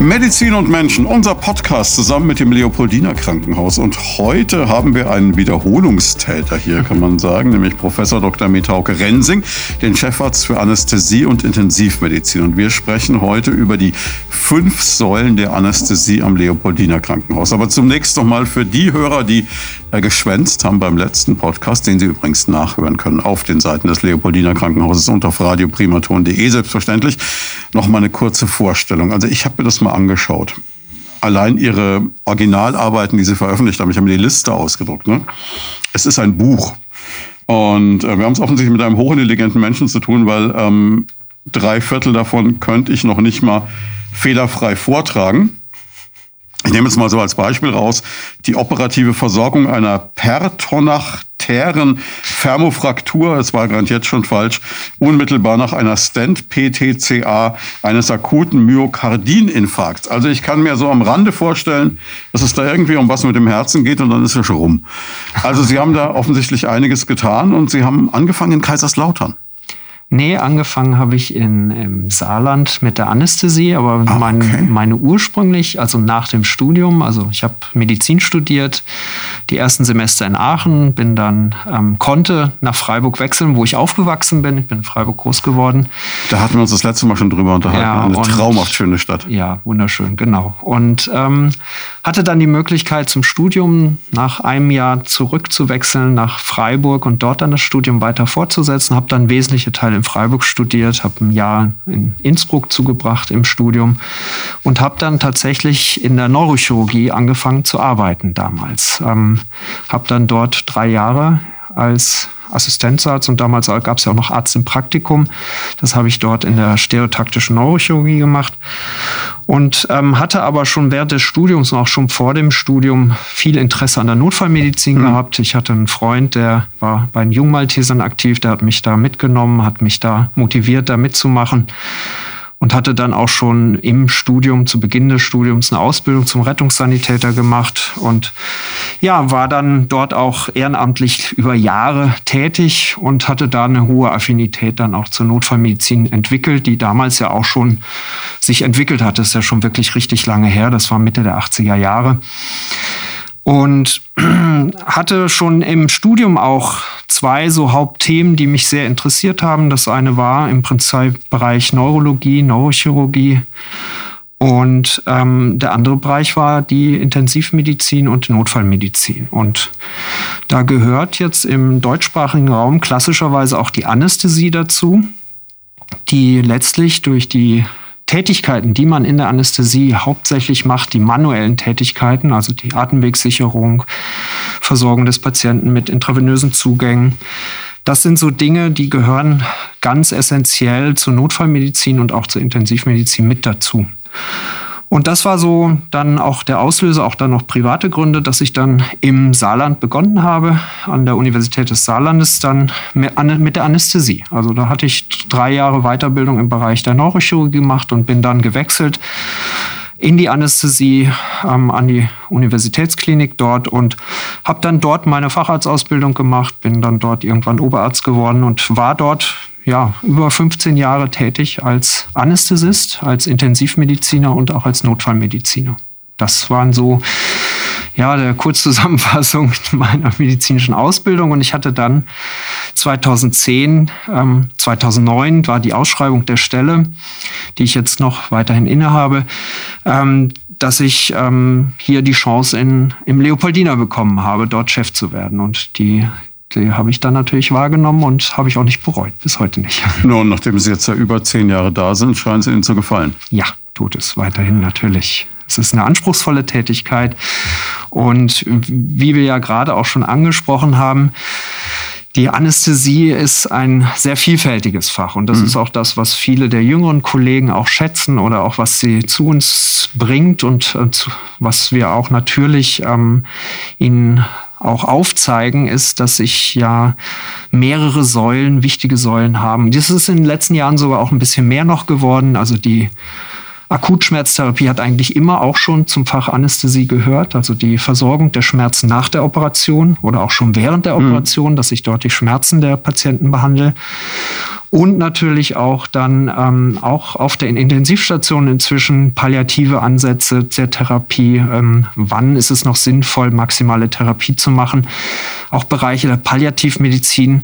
Medizin und Menschen, unser Podcast zusammen mit dem Leopoldiner Krankenhaus. Und heute haben wir einen Wiederholungstäter hier, kann man sagen, nämlich Professor Dr. Metauke Rensing, den Chefarzt für Anästhesie und Intensivmedizin. Und wir sprechen heute über die fünf Säulen der Anästhesie am Leopoldiner Krankenhaus. Aber zunächst noch mal für die Hörer, die geschwänzt haben beim letzten Podcast, den Sie übrigens nachhören können auf den Seiten des Leopoldiner Krankenhauses und auf radioprimaton.de selbstverständlich. Noch mal eine kurze Vorstellung. Also ich habe mir das mal angeschaut. Allein ihre Originalarbeiten, die sie veröffentlicht haben, ich habe mir die Liste ausgedruckt. Ne? Es ist ein Buch. Und äh, wir haben es offensichtlich mit einem hochintelligenten Menschen zu tun, weil ähm, drei Viertel davon könnte ich noch nicht mal fehlerfrei vortragen. Ich nehme jetzt mal so als Beispiel raus, die operative Versorgung einer pertonachtären Thermofraktur, es war gerade jetzt schon falsch, unmittelbar nach einer Stent-PTCA eines akuten Myokardininfarkts. Also ich kann mir so am Rande vorstellen, dass es da irgendwie um was mit dem Herzen geht und dann ist es schon rum. Also Sie haben da offensichtlich einiges getan und Sie haben angefangen in Kaiserslautern. Nee, angefangen habe ich in, im Saarland mit der Anästhesie, aber ah, mein, okay. meine ursprünglich, also nach dem Studium, also ich habe Medizin studiert, die ersten Semester in Aachen, bin dann, ähm, konnte nach Freiburg wechseln, wo ich aufgewachsen bin. Ich bin in Freiburg groß geworden. Da hatten wir uns das letzte Mal schon drüber unterhalten. Ja, Eine und, traumhaft schöne Stadt. Ja, wunderschön, genau. Und ähm, hatte dann die Möglichkeit zum Studium nach einem Jahr zurückzuwechseln nach Freiburg und dort dann das Studium weiter fortzusetzen, habe dann wesentliche Teile in Freiburg studiert, habe ein Jahr in Innsbruck zugebracht im Studium und habe dann tatsächlich in der Neurochirurgie angefangen zu arbeiten damals. Ähm, habe dann dort drei Jahre als Assistenzarzt und damals gab es ja auch noch Arzt im Praktikum. Das habe ich dort in der stereotaktischen Neurochirurgie gemacht und ähm, hatte aber schon während des Studiums und auch schon vor dem Studium viel Interesse an der Notfallmedizin mhm. gehabt. Ich hatte einen Freund, der war bei den Jungmaltesern aktiv, der hat mich da mitgenommen, hat mich da motiviert, da mitzumachen und hatte dann auch schon im Studium, zu Beginn des Studiums, eine Ausbildung zum Rettungssanitäter gemacht und ja, war dann dort auch ehrenamtlich über Jahre tätig und hatte da eine hohe Affinität dann auch zur Notfallmedizin entwickelt, die damals ja auch schon sich entwickelt hat. Das ist ja schon wirklich richtig lange her. Das war Mitte der 80er Jahre. Und hatte schon im Studium auch zwei so Hauptthemen, die mich sehr interessiert haben. Das eine war im Prinzip Bereich Neurologie, Neurochirurgie. Und ähm, der andere Bereich war die Intensivmedizin und Notfallmedizin. Und da gehört jetzt im deutschsprachigen Raum klassischerweise auch die Anästhesie dazu, die letztlich durch die Tätigkeiten, die man in der Anästhesie hauptsächlich macht, die manuellen Tätigkeiten, also die Atemwegssicherung, Versorgung des Patienten mit intravenösen Zugängen, das sind so Dinge, die gehören ganz essentiell zur Notfallmedizin und auch zur Intensivmedizin mit dazu. Und das war so dann auch der Auslöser, auch dann noch private Gründe, dass ich dann im Saarland begonnen habe, an der Universität des Saarlandes dann mit der Anästhesie. Also da hatte ich drei Jahre Weiterbildung im Bereich der Neurochirurgie gemacht und bin dann gewechselt in die Anästhesie ähm, an die Universitätsklinik dort und habe dann dort meine Facharztausbildung gemacht, bin dann dort irgendwann Oberarzt geworden und war dort ja, über 15 Jahre tätig als Anästhesist, als Intensivmediziner und auch als Notfallmediziner. Das waren so ja, der Kurzzusammenfassung meiner medizinischen Ausbildung. Und ich hatte dann 2010, ähm, 2009 war die Ausschreibung der Stelle, die ich jetzt noch weiterhin innehabe, ähm, dass ich ähm, hier die Chance in, im Leopoldiner bekommen habe, dort Chef zu werden. Und die, die habe ich dann natürlich wahrgenommen und habe ich auch nicht bereut, bis heute nicht. Nun, nachdem Sie jetzt ja über zehn Jahre da sind, scheint es Ihnen zu gefallen. Ja, tut es weiterhin natürlich. Es ist eine anspruchsvolle Tätigkeit. Und wie wir ja gerade auch schon angesprochen haben, die Anästhesie ist ein sehr vielfältiges Fach und das mhm. ist auch das, was viele der jüngeren Kollegen auch schätzen oder auch was sie zu uns bringt und äh, was wir auch natürlich ähm, ihnen auch aufzeigen, ist, dass sich ja mehrere Säulen, wichtige Säulen haben. Das ist in den letzten Jahren sogar auch ein bisschen mehr noch geworden. Also die Akutschmerztherapie hat eigentlich immer auch schon zum Fach Anästhesie gehört, also die Versorgung der Schmerzen nach der Operation oder auch schon während der mhm. Operation, mhm. dass ich dort die Schmerzen der Patienten behandle und natürlich auch dann ähm, auch auf der Intensivstation inzwischen palliative Ansätze der Therapie. Ähm, wann ist es noch sinnvoll, maximale Therapie zu machen? Auch Bereiche der Palliativmedizin.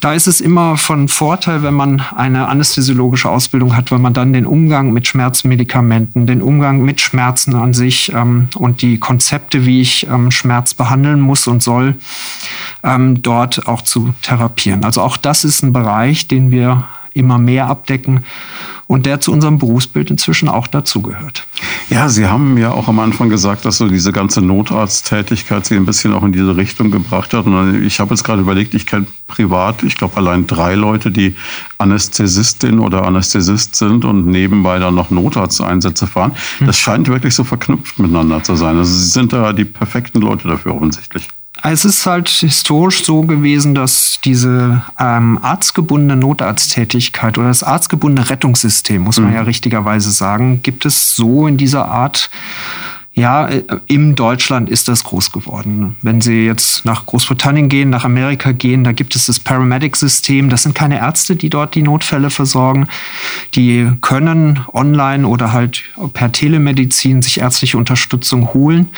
Da ist es immer von Vorteil, wenn man eine anästhesiologische Ausbildung hat, weil man dann den Umgang mit Schmerzmedikamenten, den Umgang mit Schmerzen an sich ähm, und die Konzepte, wie ich ähm, Schmerz behandeln muss und soll, ähm, dort auch zu therapieren. Also auch das ist ein Bereich, den wir immer mehr abdecken und der zu unserem Berufsbild inzwischen auch dazugehört. Ja, Sie haben ja auch am Anfang gesagt, dass so diese ganze Notarzttätigkeit Sie ein bisschen auch in diese Richtung gebracht hat. Und ich habe jetzt gerade überlegt, ich kenne privat, ich glaube allein drei Leute, die Anästhesistin oder Anästhesist sind und nebenbei dann noch Notarzteinsätze fahren. Hm. Das scheint wirklich so verknüpft miteinander zu sein. Also Sie sind da die perfekten Leute dafür offensichtlich. Es ist halt historisch so gewesen, dass diese ähm, arztgebundene Notarzttätigkeit oder das arztgebundene Rettungssystem, muss man mhm. ja richtigerweise sagen, gibt es so in dieser Art ja, äh, im Deutschland ist das groß geworden. Wenn Sie jetzt nach Großbritannien gehen, nach Amerika gehen, da gibt es das Paramedic-System. Das sind keine Ärzte, die dort die Notfälle versorgen. Die können online oder halt per Telemedizin sich ärztliche Unterstützung holen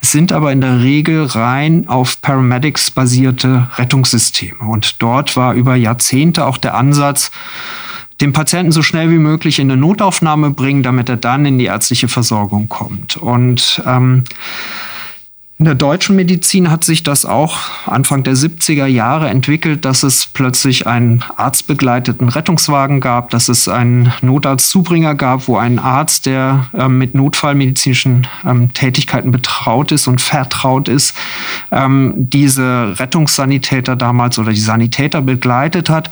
sind aber in der Regel rein auf Paramedics basierte Rettungssysteme. Und dort war über Jahrzehnte auch der Ansatz, den Patienten so schnell wie möglich in eine Notaufnahme bringen, damit er dann in die ärztliche Versorgung kommt. Und ähm, in der deutschen Medizin hat sich das auch Anfang der 70er Jahre entwickelt, dass es plötzlich einen arztbegleiteten Rettungswagen gab, dass es einen Notarztzubringer gab, wo ein Arzt, der ähm, mit notfallmedizinischen ähm, Tätigkeiten betraut ist und vertraut ist, ähm, diese Rettungssanitäter damals oder die Sanitäter begleitet hat.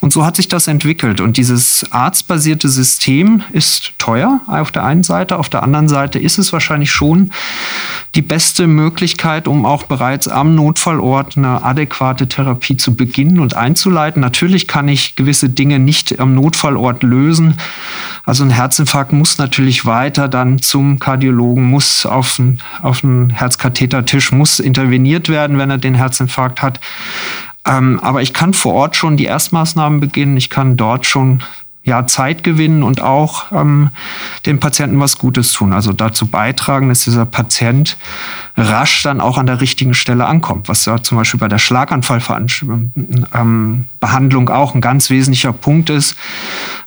Und so hat sich das entwickelt. Und dieses arztbasierte System ist teuer auf der einen Seite, auf der anderen Seite ist es wahrscheinlich schon die beste Möglichkeit, um auch bereits am Notfallort eine adäquate Therapie zu beginnen und einzuleiten. Natürlich kann ich gewisse Dinge nicht am Notfallort lösen. Also ein Herzinfarkt muss natürlich weiter dann zum Kardiologen, muss auf einen, auf Herzkathetertisch, muss interveniert werden, wenn er den Herzinfarkt hat. Ähm, aber ich kann vor Ort schon die Erstmaßnahmen beginnen. Ich kann dort schon ja, Zeit gewinnen und auch ähm, dem Patienten was Gutes tun. Also dazu beitragen, dass dieser Patient rasch dann auch an der richtigen Stelle ankommt, was ja zum Beispiel bei der Schlaganfallbehandlung ähm, auch ein ganz wesentlicher Punkt ist.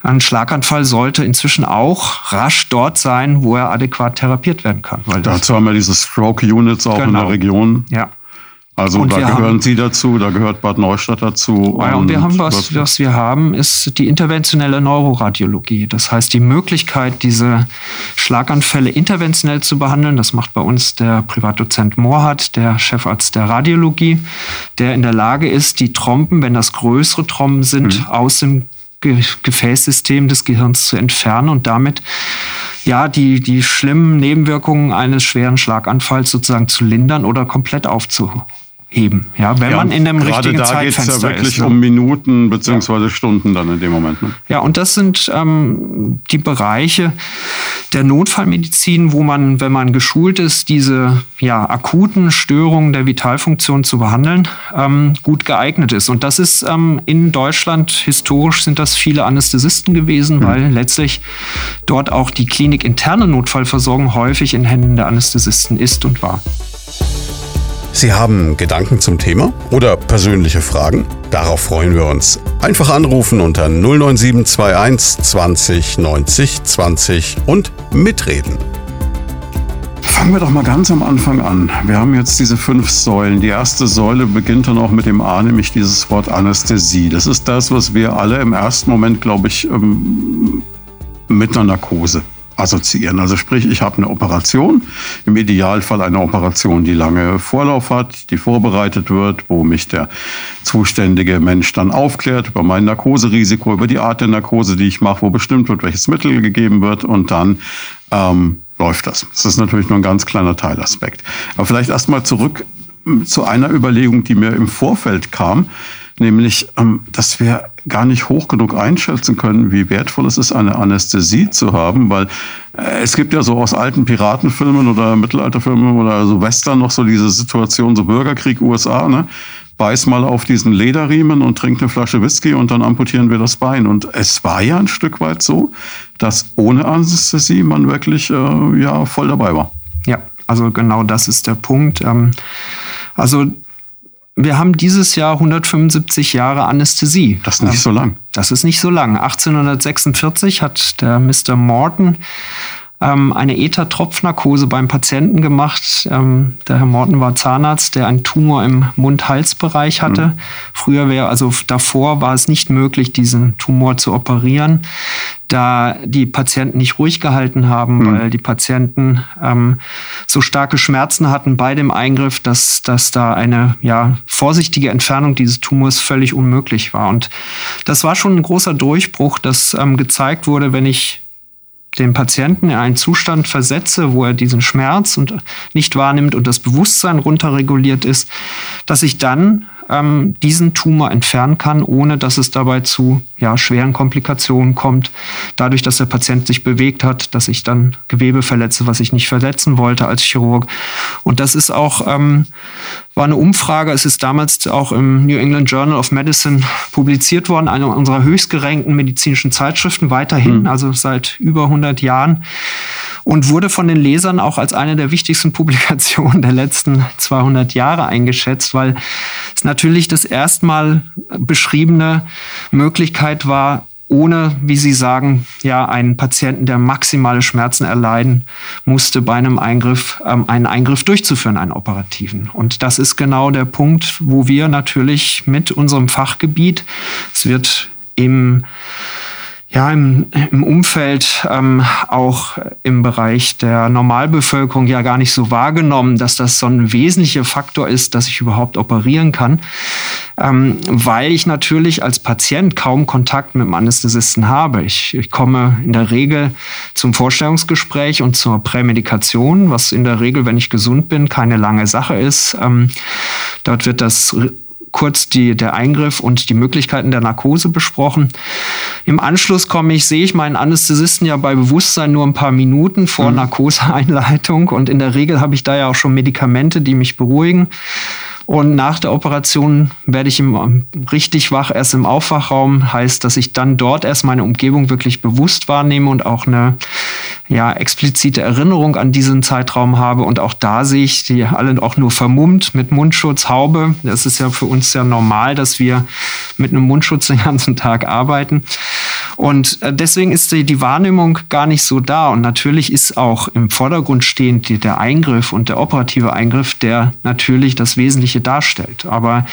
Ein Schlaganfall sollte inzwischen auch rasch dort sein, wo er adäquat therapiert werden kann. Dazu haben wir diese Stroke Units auch genau. in der genau. Region. Ja. Also und da gehören haben, Sie dazu, da gehört Bad Neustadt dazu. Ja, und, und wir haben was, was wir haben, ist die interventionelle Neuroradiologie. Das heißt, die Möglichkeit, diese Schlaganfälle interventionell zu behandeln. Das macht bei uns der Privatdozent Mohrhardt, der Chefarzt der Radiologie, der in der Lage ist, die Trompen, wenn das größere Trompen sind, mhm. aus dem Gefäßsystem des Gehirns zu entfernen und damit ja, die, die schlimmen Nebenwirkungen eines schweren Schlaganfalls sozusagen zu lindern oder komplett aufzuheben heben. Ja, wenn ja, man in dem richtigen da Zeitfenster ja wirklich ist. Ne? um Minuten beziehungsweise ja. Stunden dann in dem Moment. Ne? Ja, und das sind ähm, die Bereiche der Notfallmedizin, wo man, wenn man geschult ist, diese ja, akuten Störungen der Vitalfunktion zu behandeln, ähm, gut geeignet ist. Und das ist ähm, in Deutschland historisch sind das viele Anästhesisten gewesen, mhm. weil letztlich dort auch die klinikinterne Notfallversorgung häufig in Händen der Anästhesisten ist und war. Sie haben Gedanken zum Thema oder persönliche Fragen? Darauf freuen wir uns. Einfach anrufen unter 09721 20 90 20 und mitreden. Fangen wir doch mal ganz am Anfang an. Wir haben jetzt diese fünf Säulen. Die erste Säule beginnt dann auch mit dem A, nämlich dieses Wort Anästhesie. Das ist das, was wir alle im ersten Moment, glaube ich, ähm, mit einer Narkose assoziieren. Also sprich, ich habe eine Operation, im Idealfall eine Operation, die lange Vorlauf hat, die vorbereitet wird, wo mich der zuständige Mensch dann aufklärt über mein Narkoserisiko, über die Art der Narkose, die ich mache, wo bestimmt wird, welches Mittel gegeben wird und dann ähm, läuft das. Das ist natürlich nur ein ganz kleiner Teilaspekt. Aber vielleicht erstmal zurück zu einer Überlegung, die mir im Vorfeld kam. Nämlich, ähm, dass wir gar nicht hoch genug einschätzen können, wie wertvoll es ist, eine Anästhesie zu haben, weil äh, es gibt ja so aus alten Piratenfilmen oder Mittelalterfilmen oder so Western noch so diese Situation, so Bürgerkrieg USA, ne? Beiß mal auf diesen Lederriemen und trink eine Flasche Whisky und dann amputieren wir das Bein. Und es war ja ein Stück weit so, dass ohne Anästhesie man wirklich äh, ja voll dabei war. Ja, also genau das ist der Punkt. Ähm, also wir haben dieses Jahr 175 Jahre Anästhesie. Das ist nicht so lang. Das ist nicht so lang. 1846 hat der Mr. Morton ähm, eine Ether-Tropfnarkose beim Patienten gemacht. Ähm, der Herr Morten war Zahnarzt, der einen Tumor im Mund-Hals-Bereich hatte. Mhm. Früher wäre, also davor war es nicht möglich, diesen Tumor zu operieren, da die Patienten nicht ruhig gehalten haben, mhm. weil die Patienten ähm, so starke Schmerzen hatten bei dem Eingriff, dass, dass da eine ja, vorsichtige Entfernung dieses Tumors völlig unmöglich war. Und das war schon ein großer Durchbruch, dass ähm, gezeigt wurde, wenn ich den Patienten in einen Zustand versetze, wo er diesen Schmerz und nicht wahrnimmt und das Bewusstsein runterreguliert ist, dass ich dann ähm, diesen Tumor entfernen kann, ohne dass es dabei zu ja, schweren Komplikationen kommt. Dadurch, dass der Patient sich bewegt hat, dass ich dann Gewebe verletze, was ich nicht verletzen wollte als Chirurg. Und das ist auch, ähm, war eine Umfrage, es ist damals auch im New England Journal of Medicine publiziert worden, eine unserer höchst gerankten medizinischen Zeitschriften weiterhin, mhm. also seit über 100 Jahren und wurde von den Lesern auch als eine der wichtigsten Publikationen der letzten 200 Jahre eingeschätzt, weil es natürlich das erstmal beschriebene Möglichkeit war, ohne, wie Sie sagen, ja, einen Patienten, der maximale Schmerzen erleiden musste, bei einem Eingriff, ähm, einen Eingriff durchzuführen, einen operativen. Und das ist genau der Punkt, wo wir natürlich mit unserem Fachgebiet, es wird im ja, im, im Umfeld, ähm, auch im Bereich der Normalbevölkerung ja gar nicht so wahrgenommen, dass das so ein wesentlicher Faktor ist, dass ich überhaupt operieren kann, ähm, weil ich natürlich als Patient kaum Kontakt mit dem Anästhesisten habe. Ich, ich komme in der Regel zum Vorstellungsgespräch und zur Prämedikation, was in der Regel, wenn ich gesund bin, keine lange Sache ist. Ähm, dort wird das kurz die, der Eingriff und die Möglichkeiten der Narkose besprochen. Im Anschluss komme ich, sehe ich meinen Anästhesisten ja bei Bewusstsein nur ein paar Minuten vor mhm. Narkoseeinleitung und in der Regel habe ich da ja auch schon Medikamente, die mich beruhigen. Und nach der Operation werde ich im, richtig wach erst im Aufwachraum. Heißt, dass ich dann dort erst meine Umgebung wirklich bewusst wahrnehme und auch eine ja, explizite Erinnerung an diesen Zeitraum habe. Und auch da sehe ich die alle auch nur vermummt mit Mundschutz, Haube. Das ist ja für uns ja normal, dass wir mit einem Mundschutz den ganzen Tag arbeiten. Und äh, deswegen ist die Wahrnehmung gar nicht so da. Und natürlich ist auch im Vordergrund stehend der Eingriff und der operative Eingriff, der natürlich das Wesentliche darstellt. Aber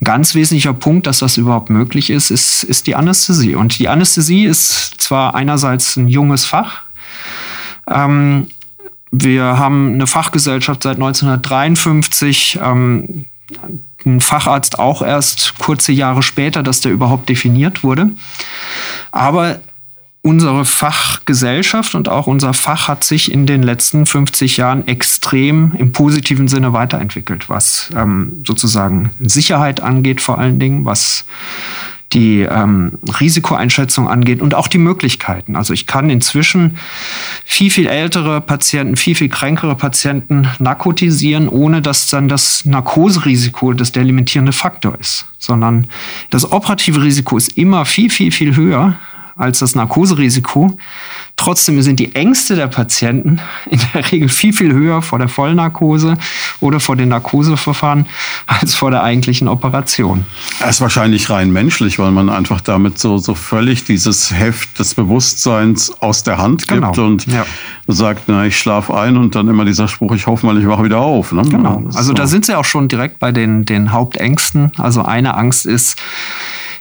ein ganz wesentlicher Punkt, dass das überhaupt möglich ist, ist, ist die Anästhesie. Und die Anästhesie ist zwar einerseits ein junges Fach, ähm, wir haben eine Fachgesellschaft seit 1953. Ähm, ein Facharzt auch erst kurze Jahre später, dass der überhaupt definiert wurde. Aber unsere Fachgesellschaft und auch unser Fach hat sich in den letzten 50 Jahren extrem im positiven Sinne weiterentwickelt, was ähm, sozusagen Sicherheit angeht vor allen Dingen, was die ähm, Risikoeinschätzung angeht und auch die Möglichkeiten. Also ich kann inzwischen viel, viel ältere Patienten, viel, viel kränkere Patienten narkotisieren, ohne dass dann das Narkoserisiko das der limitierende Faktor ist, sondern das operative Risiko ist immer viel, viel, viel höher als das Narkoserisiko. Trotzdem sind die Ängste der Patienten in der Regel viel, viel höher vor der Vollnarkose oder vor den Narkoseverfahren als vor der eigentlichen Operation. Das ist wahrscheinlich rein menschlich, weil man einfach damit so, so völlig dieses Heft des Bewusstseins aus der Hand gibt genau. und ja. sagt, na, ich schlafe ein und dann immer dieser Spruch, ich hoffe mal, ich wache wieder auf. Ne? Genau. Also so. da sind sie auch schon direkt bei den, den Hauptängsten. Also eine Angst ist,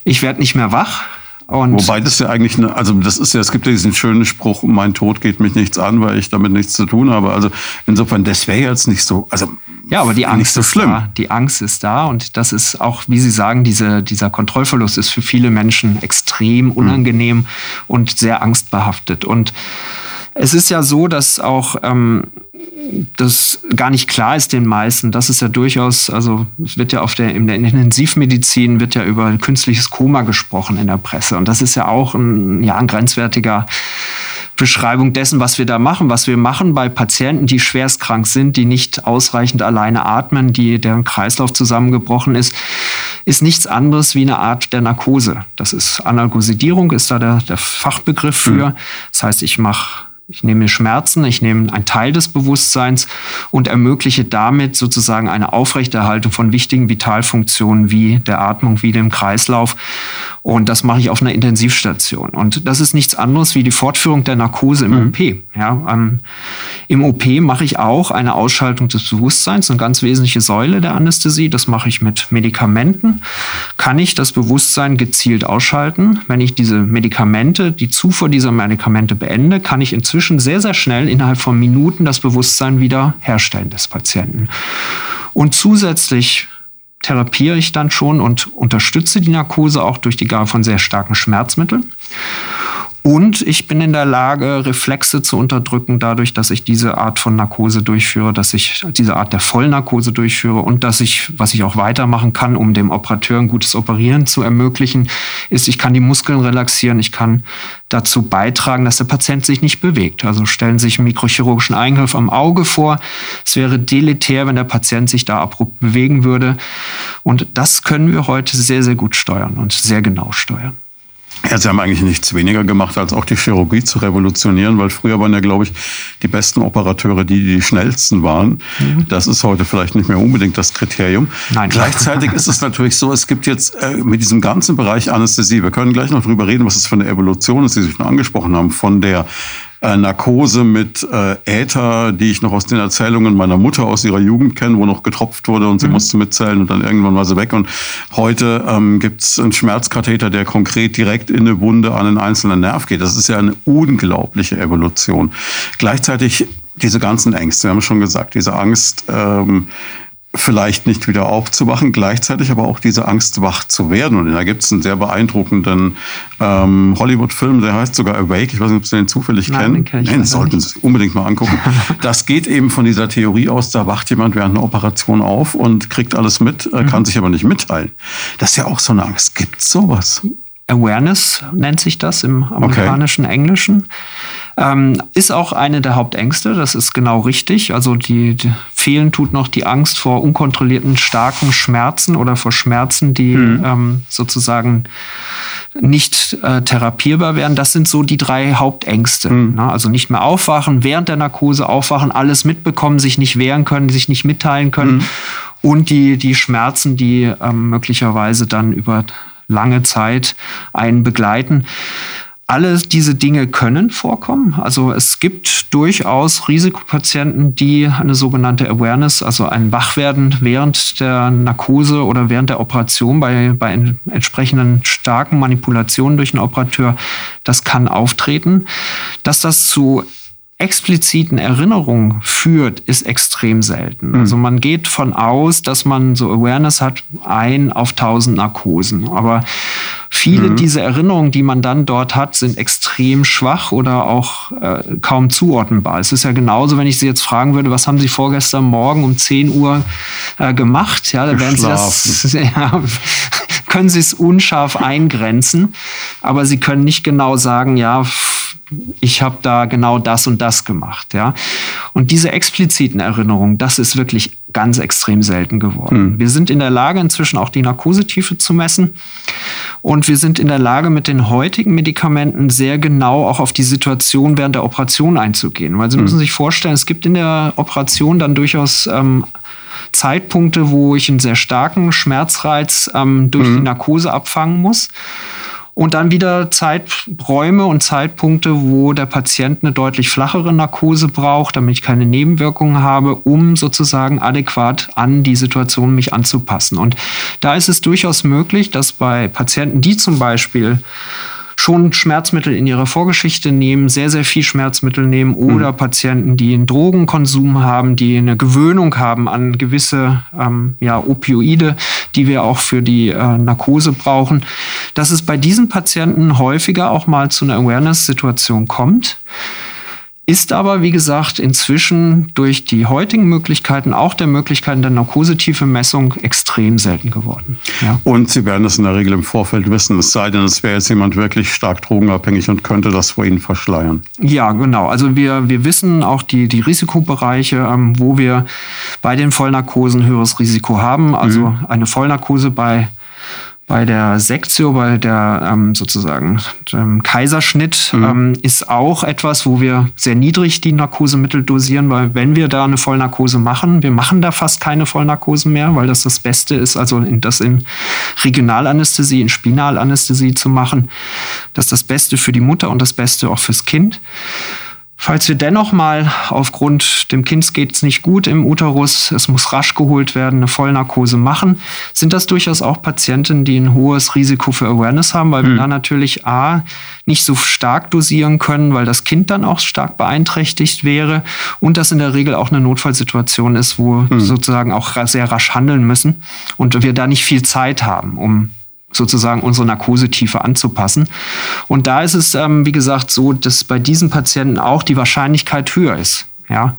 ich werde nicht mehr wach. Und Wobei das ja eigentlich, eine, also das ist ja, es gibt ja diesen schönen Spruch, mein Tod geht mich nichts an, weil ich damit nichts zu tun habe. Also insofern, das wäre jetzt nicht so, also ja, aber die Angst so ist schlimm. da. Die Angst ist da und das ist auch, wie Sie sagen, diese, dieser Kontrollverlust ist für viele Menschen extrem unangenehm mhm. und sehr angstbehaftet. Und Es ist ja so, dass auch ähm, das gar nicht klar ist den meisten. Das ist ja durchaus, also es wird ja auf der, in der Intensivmedizin wird ja über künstliches Koma gesprochen in der Presse. Und das ist ja auch ein, ja, ein grenzwertiger Beschreibung dessen, was wir da machen. Was wir machen bei Patienten, die schwerstkrank sind, die nicht ausreichend alleine atmen, die deren Kreislauf zusammengebrochen ist, ist nichts anderes wie eine Art der Narkose. Das ist Analgosidierung, ist da der, der Fachbegriff für. Mhm. Das heißt, ich mache ich nehme Schmerzen, ich nehme einen Teil des Bewusstseins und ermögliche damit sozusagen eine Aufrechterhaltung von wichtigen Vitalfunktionen wie der Atmung, wie dem Kreislauf. Und das mache ich auf einer Intensivstation. Und das ist nichts anderes wie die Fortführung der Narkose im mhm. OP. Ja, ähm, Im OP mache ich auch eine Ausschaltung des Bewusstseins, eine ganz wesentliche Säule der Anästhesie. Das mache ich mit Medikamenten. Kann ich das Bewusstsein gezielt ausschalten? Wenn ich diese Medikamente, die Zufuhr dieser Medikamente beende, kann ich inzwischen sehr, sehr schnell innerhalb von Minuten das Bewusstsein wieder herstellen des Patienten. Und zusätzlich therapiere ich dann schon und unterstütze die Narkose auch durch die Gabe von sehr starken Schmerzmitteln. Und ich bin in der Lage, Reflexe zu unterdrücken, dadurch, dass ich diese Art von Narkose durchführe, dass ich diese Art der Vollnarkose durchführe und dass ich, was ich auch weitermachen kann, um dem Operateur ein gutes Operieren zu ermöglichen, ist, ich kann die Muskeln relaxieren, ich kann dazu beitragen, dass der Patient sich nicht bewegt. Also stellen Sie sich einen mikrochirurgischen Eingriff am Auge vor. Es wäre deletär, wenn der Patient sich da abrupt bewegen würde. Und das können wir heute sehr, sehr gut steuern und sehr genau steuern. Ja, sie haben eigentlich nichts weniger gemacht, als auch die Chirurgie zu revolutionieren, weil früher waren ja, glaube ich, die besten Operateure die, die die schnellsten waren. Mhm. Das ist heute vielleicht nicht mehr unbedingt das Kriterium. Nein. Gleichzeitig ist es natürlich so, es gibt jetzt äh, mit diesem ganzen Bereich Anästhesie, wir können gleich noch drüber reden, was es für eine Evolution ist, die Sie schon angesprochen haben, von der äh, Narkose mit äh, Äther, die ich noch aus den Erzählungen meiner Mutter aus ihrer Jugend kenne, wo noch getropft wurde und sie mhm. musste mitzählen und dann irgendwann war sie weg. Und heute ähm, gibt es einen Schmerzkatheter, der konkret direkt in eine Wunde an einen einzelnen Nerv geht. Das ist ja eine unglaubliche Evolution. Gleichzeitig diese ganzen Ängste, wir haben schon gesagt, diese Angst, ähm, vielleicht nicht wieder aufzuwachen, gleichzeitig aber auch diese Angst wach zu werden. Und da gibt es einen sehr beeindruckenden ähm, Hollywood-Film, der heißt sogar Awake. Ich weiß nicht, ob Sie den zufällig Nein, kennen. Den kenn ich Nein, sollten Sie unbedingt mal angucken. das geht eben von dieser Theorie aus, da wacht jemand während einer Operation auf und kriegt alles mit, äh, kann mhm. sich aber nicht mitteilen. Das ist ja auch so eine Angst. Gibt sowas? Awareness nennt sich das im amerikanischen okay. Englischen. Ähm, ist auch eine der Hauptängste, das ist genau richtig. Also die, die, fehlen tut noch die Angst vor unkontrollierten starken Schmerzen oder vor Schmerzen, die mhm. ähm, sozusagen nicht äh, therapierbar werden. Das sind so die drei Hauptängste. Mhm. Ne? Also nicht mehr aufwachen, während der Narkose aufwachen, alles mitbekommen, sich nicht wehren können, sich nicht mitteilen können. Mhm. Und die, die Schmerzen, die ähm, möglicherweise dann über lange Zeit einen begleiten. Alle diese Dinge können vorkommen. Also es gibt durchaus Risikopatienten, die eine sogenannte Awareness, also ein Wachwerden während der Narkose oder während der Operation bei, bei entsprechenden starken Manipulationen durch einen Operateur, das kann auftreten. Dass das zu expliziten Erinnerungen führt, ist extrem selten. Mhm. Also man geht von aus, dass man so Awareness hat, ein auf tausend Narkosen. Aber viele mhm. dieser Erinnerungen, die man dann dort hat, sind extrem schwach oder auch äh, kaum zuordnenbar. Es ist ja genauso, wenn ich Sie jetzt fragen würde, was haben Sie vorgestern Morgen um 10 Uhr äh, gemacht? Ja, dann werden Sie das, ja, können Sie es unscharf eingrenzen, aber Sie können nicht genau sagen, ja, ich habe da genau das und das gemacht, ja. Und diese expliziten Erinnerungen, das ist wirklich ganz extrem selten geworden. Mhm. Wir sind in der Lage, inzwischen auch die Narkosetiefe zu messen. Und wir sind in der Lage, mit den heutigen Medikamenten sehr genau auch auf die Situation während der Operation einzugehen. Weil Sie mhm. müssen sich vorstellen, es gibt in der Operation dann durchaus ähm, Zeitpunkte, wo ich einen sehr starken Schmerzreiz ähm, durch mhm. die Narkose abfangen muss und dann wieder Zeiträume und Zeitpunkte, wo der Patient eine deutlich flachere Narkose braucht, damit ich keine Nebenwirkungen habe, um sozusagen adäquat an die Situation mich anzupassen. Und da ist es durchaus möglich, dass bei Patienten, die zum Beispiel schon Schmerzmittel in ihrer Vorgeschichte nehmen, sehr, sehr viel Schmerzmittel nehmen oder mhm. Patienten, die einen Drogenkonsum haben, die eine Gewöhnung haben an gewisse ähm, ja, Opioide, die wir auch für die äh, Narkose brauchen, dass es bei diesen Patienten häufiger auch mal zu einer Awareness-Situation kommt. Ist aber, wie gesagt, inzwischen durch die heutigen Möglichkeiten, auch der Möglichkeiten der narkosetiefe Messung, extrem selten geworden. Ja. Und Sie werden es in der Regel im Vorfeld wissen, es sei denn, es wäre jetzt jemand wirklich stark drogenabhängig und könnte das vor Ihnen verschleiern. Ja, genau. Also wir, wir wissen auch die, die Risikobereiche, ähm, wo wir bei den Vollnarkosen höheres Risiko haben. Also mhm. eine Vollnarkose bei bei der Sektio, bei der ähm, sozusagen dem Kaiserschnitt, mhm. ähm, ist auch etwas, wo wir sehr niedrig die Narkosemittel dosieren, weil wenn wir da eine Vollnarkose machen, wir machen da fast keine Vollnarkosen mehr, weil das das Beste ist, also in, das in Regionalanästhesie, in Spinalanästhesie zu machen. Das ist das Beste für die Mutter und das Beste auch fürs Kind. Falls wir dennoch mal aufgrund dem Kind geht es nicht gut im Uterus, es muss rasch geholt werden, eine Vollnarkose machen, sind das durchaus auch Patienten, die ein hohes Risiko für Awareness haben, weil mhm. wir hm. da natürlich A, nicht so stark dosieren können, weil das Kind dann auch stark beeinträchtigt wäre und das in der Regel auch eine Notfallsituation ist, wo mhm. sozusagen auch sehr rasch handeln müssen und wir da nicht viel Zeit haben, um sozusagen unsere Narkosetiefe anzupassen. Und da ist es, ähm, wie gesagt, so, dass bei diesen Patienten auch die Wahrscheinlichkeit höher ist. Ja.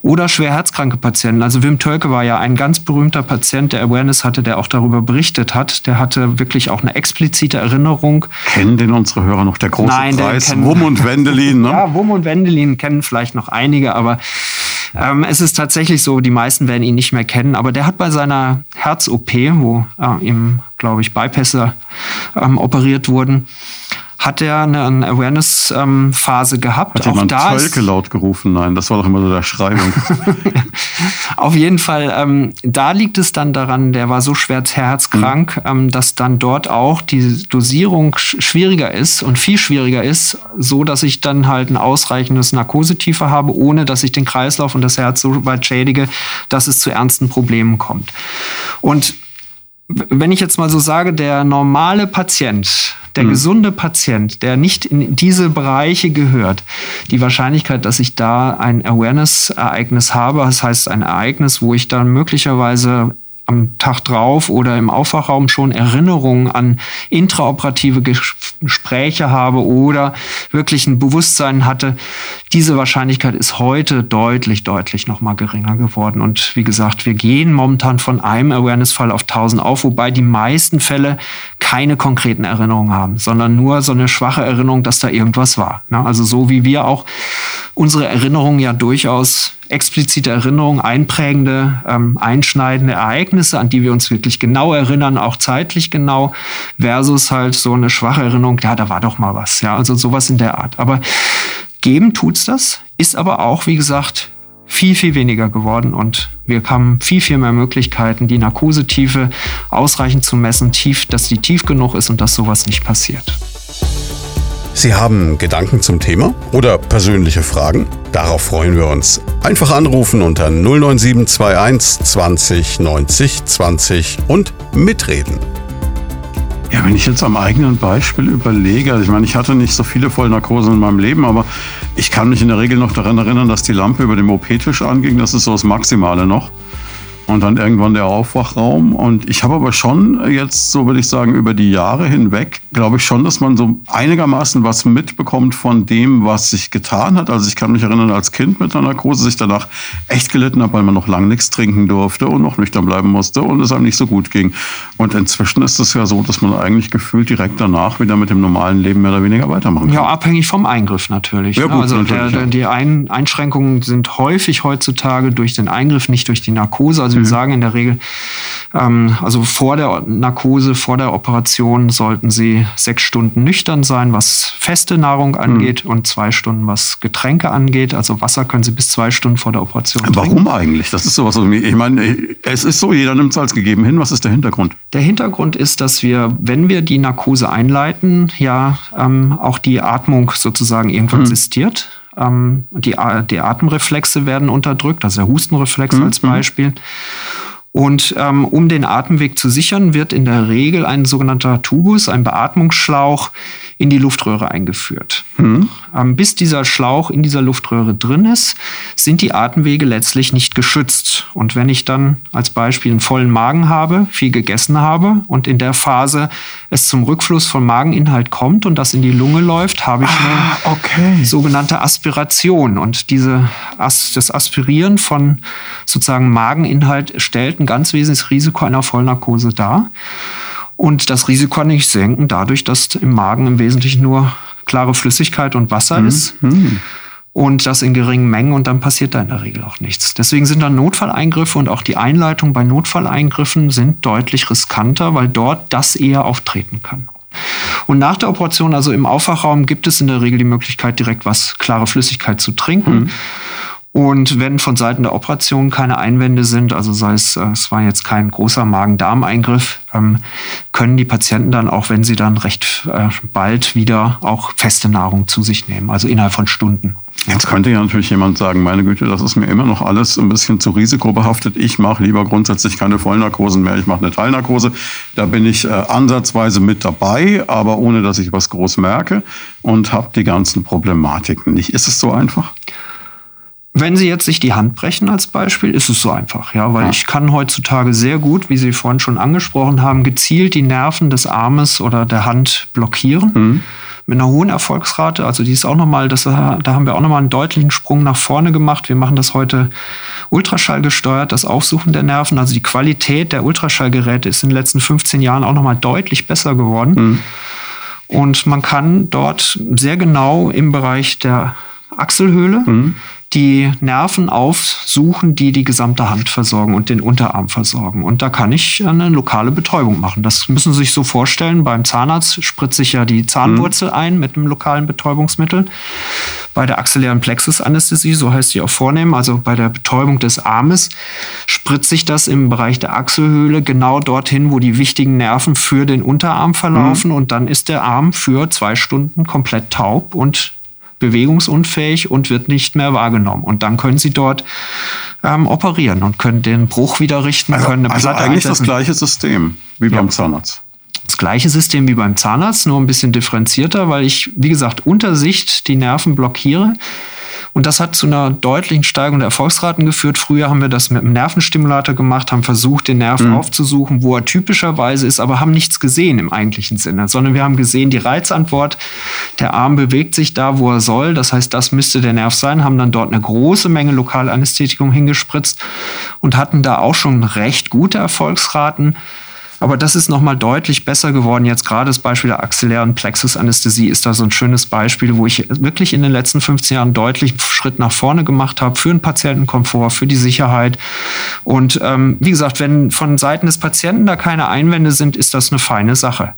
Oder schwer herzkranke Patienten. Also Wim Tölke war ja ein ganz berühmter Patient, der Awareness hatte, der auch darüber berichtet hat. Der hatte wirklich auch eine explizite Erinnerung. Kennen den unsere Hörer noch der große Nein, Preis? Wum und Wendelin, ne? ja, Wum und Wendelin kennen vielleicht noch einige, aber ähm, es ist tatsächlich so, die meisten werden ihn nicht mehr kennen, aber der hat bei seiner Herz-OP, wo äh, ihm, glaube ich, Bypässe ähm, operiert wurden, hat er eine, eine Awareness-Phase ähm, gehabt. Hat auch jemand da Tölke laut gerufen? Nein, das war doch immer so der Schreibung. Auf jeden Fall, ähm, da liegt es dann daran, der war so schwer herzkrank, mhm. ähm, dass dann dort auch die Dosierung schwieriger ist und viel schwieriger ist, so dass ich dann halt ein ausreichendes Narkosetiefe habe, ohne dass ich den Kreislauf und das Herz so weit schädige, dass es zu ernsten Problemen kommt. Und wenn ich jetzt mal so sage, der normale Patient, der mhm. gesunde Patient, der nicht in diese Bereiche gehört, die Wahrscheinlichkeit, dass ich da ein Awareness-Ereignis habe, das heißt ein Ereignis, wo ich dann möglicherweise am Tag drauf oder im Aufwachraum schon Erinnerungen an intraoperative Gespräche habe oder wirklich ein Bewusstsein hatte. Diese Wahrscheinlichkeit ist heute deutlich, deutlich noch mal geringer geworden. Und wie gesagt, wir gehen momentan von einem Awareness-Fall auf 1000 auf, wobei die meisten Fälle keine konkreten Erinnerungen haben, sondern nur so eine schwache Erinnerung, dass da irgendwas war. Also so wie wir auch unsere Erinnerungen ja durchaus explizite Erinnerungen, einprägende, ähm, einschneidende Ereignisse, an die wir uns wirklich genau erinnern, auch zeitlich genau, versus halt so eine schwache Erinnerung, ja, da war doch mal was, ja, also sowas in der Art. Aber geben tut's das, ist aber auch, wie gesagt, viel, viel weniger geworden und wir haben viel, viel mehr Möglichkeiten, die Narkosetiefe ausreichend zu messen, tief, dass die tief genug ist und dass sowas nicht passiert. Sie haben Gedanken zum Thema oder persönliche Fragen? Darauf freuen wir uns. Einfach anrufen unter 09721 20 90 20 und mitreden. Ja, wenn ich jetzt am eigenen Beispiel überlege, also ich meine, ich hatte nicht so viele Vollnarkosen in meinem Leben, aber ich kann mich in der Regel noch daran erinnern, dass die Lampe über dem OP-Tisch anging. Das ist so das Maximale noch und dann irgendwann der Aufwachraum. Und ich habe aber schon jetzt, so würde ich sagen, über die Jahre hinweg, glaube ich schon, dass man so einigermaßen was mitbekommt von dem, was sich getan hat. Also ich kann mich erinnern, als Kind mit einer Narkose sich danach echt gelitten habe, weil man noch lange nichts trinken durfte und noch nüchtern bleiben musste und es einem nicht so gut ging. Und inzwischen ist es ja so, dass man eigentlich gefühlt direkt danach wieder mit dem normalen Leben mehr oder weniger weitermachen kann. Ja, abhängig vom Eingriff natürlich. Ja, gut, also natürlich, der, ja. die Ein Einschränkungen sind häufig heutzutage durch den Eingriff, nicht durch die Narkose. Also mhm. sagen in der Regel, ähm, also vor der Narkose, vor der Operation sollten Sie sechs Stunden nüchtern sein, was feste Nahrung mhm. angeht mhm. und zwei Stunden, was Getränke angeht. Also Wasser können Sie bis zwei Stunden vor der Operation Warum trinken. Warum eigentlich? Das ist sowas, ich meine, es ist so, jeder nimmt es als gegeben hin. Was ist der Hintergrund? Der Hintergrund ist, dass wir, wenn wir die Narkose einleiten, ja ähm, auch die Atmung sozusagen irgendwann mhm. existiert. Ähm, die, die Atemreflexe werden unterdrückt, also der Hustenreflex mhm. als Beispiel. Und ähm, um den Atemweg zu sichern, wird in der Regel ein sogenannter Tubus, ein Beatmungsschlauch, in die Luftröhre eingeführt. Mhm. bis dieser Schlauch in dieser Luftröhre drin ist, sind die Atemwege letztlich nicht geschützt. Und wenn ich dann als Beispiel einen vollen Magen habe, viel gegessen habe und in der Phase es zum Rückfluss von Mageninhalt kommt und das in die Lunge läuft, habe ich ah, eine okay. sogenannte Aspiration. Und diese, das Aspirieren von sozusagen Mageninhalt stellt ein ganz wesentliches Risiko einer Vollnarkose dar. Und das Risiko kann ich senken dadurch, dass im Magen im Wesentlichen nur klare Flüssigkeit und Wasser mhm. ist. Mhm. Und das in geringen Mengen und dann passiert da in der Regel auch nichts. Deswegen sind dann Notfalleingriffe und auch die Einleitung bei Notfalleingriffen sind deutlich riskanter, weil dort das eher auftreten kann. Und nach der Operation, also im Aufwachraum, gibt es in der Regel die Möglichkeit, direkt was klare Flüssigkeit zu trinken. Mhm. Und wenn von Seiten der Operation keine Einwände sind, also sei es, äh, es war jetzt kein großer Magen-Darm-Eingriff, ähm, können die Patienten dann auch, wenn sie dann recht äh, bald wieder auch feste Nahrung zu sich nehmen, also innerhalb von Stunden. Jetzt könnte ja natürlich jemand sagen, meine Güte, das ist mir immer noch alles ein bisschen zu risikobehaftet. Ich mache lieber grundsätzlich keine Vollnarkosen mehr, ich mache eine Teilnarkose. Da bin ich äh, ansatzweise mit dabei, aber ohne dass ich was groß merke und habe die ganzen Problematiken nicht. Ist es so einfach? Wenn Sie jetzt sich die Hand brechen als Beispiel, ist es so einfach, ja, weil ja. ich kann heutzutage sehr gut, wie Sie vorhin schon angesprochen haben, gezielt die Nerven des Armes oder der Hand blockieren. Mhm. Mit einer hohen Erfolgsrate, also die ist auch nochmal, das, da haben wir auch nochmal einen deutlichen Sprung nach vorne gemacht. Wir machen das heute Ultraschall gesteuert, das Aufsuchen der Nerven. Also die Qualität der Ultraschallgeräte ist in den letzten 15 Jahren auch nochmal deutlich besser geworden. Mhm. Und man kann dort sehr genau im Bereich der Achselhöhle mhm die Nerven aufsuchen, die die gesamte Hand versorgen und den Unterarm versorgen. Und da kann ich eine lokale Betäubung machen. Das müssen Sie sich so vorstellen. Beim Zahnarzt spritze ich ja die Zahnwurzel mhm. ein mit einem lokalen Betäubungsmittel. Bei der axillären Plexusanästhesie, so heißt sie auch vornehmen, also bei der Betäubung des Armes, spritze ich das im Bereich der Achselhöhle genau dorthin, wo die wichtigen Nerven für den Unterarm verlaufen. Mhm. Und dann ist der Arm für zwei Stunden komplett taub und bewegungsunfähig und wird nicht mehr wahrgenommen. Und dann können Sie dort ähm, operieren und können den Bruch wieder richten, also, können eine also eigentlich einsetzen. das gleiche System wie ja. beim Zahnarzt. Das gleiche System wie beim Zahnarzt, nur ein bisschen differenzierter, weil ich, wie gesagt, unter Sicht die Nerven blockiere. Und das hat zu einer deutlichen Steigerung der Erfolgsraten geführt. Früher haben wir das mit einem Nervenstimulator gemacht, haben versucht, den Nerven mhm. aufzusuchen, wo er typischerweise ist, aber haben nichts gesehen im eigentlichen Sinne, sondern wir haben gesehen, die Reizantwort, der Arm bewegt sich da, wo er soll. Das heißt, das müsste der Nerv sein, haben dann dort eine große Menge Lokalanästhetikum hingespritzt und hatten da auch schon recht gute Erfolgsraten. Aber das ist nochmal deutlich besser geworden. Jetzt gerade das Beispiel der axillären Plexusanästhesie ist da so ein schönes Beispiel, wo ich wirklich in den letzten 15 Jahren deutlich Schritt nach vorne gemacht habe für den Patientenkomfort, für die Sicherheit. Und ähm, wie gesagt, wenn von Seiten des Patienten da keine Einwände sind, ist das eine feine Sache.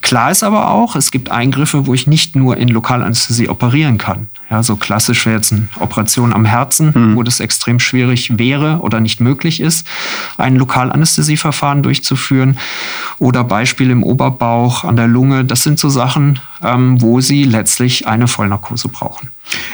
Klar ist aber auch, es gibt Eingriffe, wo ich nicht nur in Lokalanästhesie operieren kann. Ja, so klassisch wäre jetzt eine Operation am Herzen, mhm. wo das extrem schwierig wäre oder nicht möglich ist, ein Lokalanästhesieverfahren durchzuführen. Oder Beispiele im Oberbauch, an der Lunge. Das sind so Sachen, ähm, wo sie letztlich eine Vollnarkose brauchen.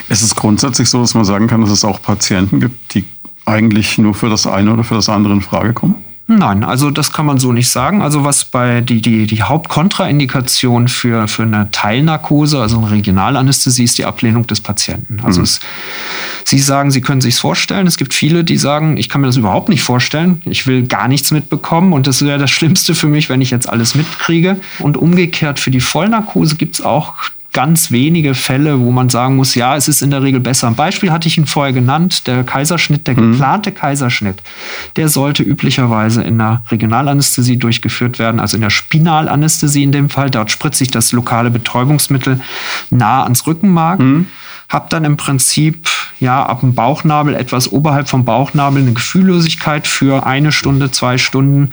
Es ist grundsätzlich so, dass man sagen kann, dass es auch Patienten gibt, die eigentlich nur für das eine oder für das andere in Frage kommen? Nein, also das kann man so nicht sagen. Also was bei die, die, die Hauptkontraindikation für, für eine Teilnarkose, also eine Regionalanästhesie, ist die Ablehnung des Patienten. Also mhm. es, Sie sagen, Sie können sich vorstellen. Es gibt viele, die sagen, ich kann mir das überhaupt nicht vorstellen. Ich will gar nichts mitbekommen und das wäre das Schlimmste für mich, wenn ich jetzt alles mitkriege. Und umgekehrt für die Vollnarkose gibt es auch ganz wenige Fälle, wo man sagen muss, ja, es ist in der Regel besser. Ein Beispiel hatte ich Ihnen vorher genannt, der Kaiserschnitt, der mhm. geplante Kaiserschnitt, der sollte üblicherweise in der Regionalanästhesie durchgeführt werden, also in der Spinalanästhesie in dem Fall. Dort spritze ich das lokale Betäubungsmittel nah ans Rückenmark. Mhm habe dann im Prinzip ja ab dem Bauchnabel etwas oberhalb vom Bauchnabel eine Gefühllosigkeit für eine Stunde, zwei Stunden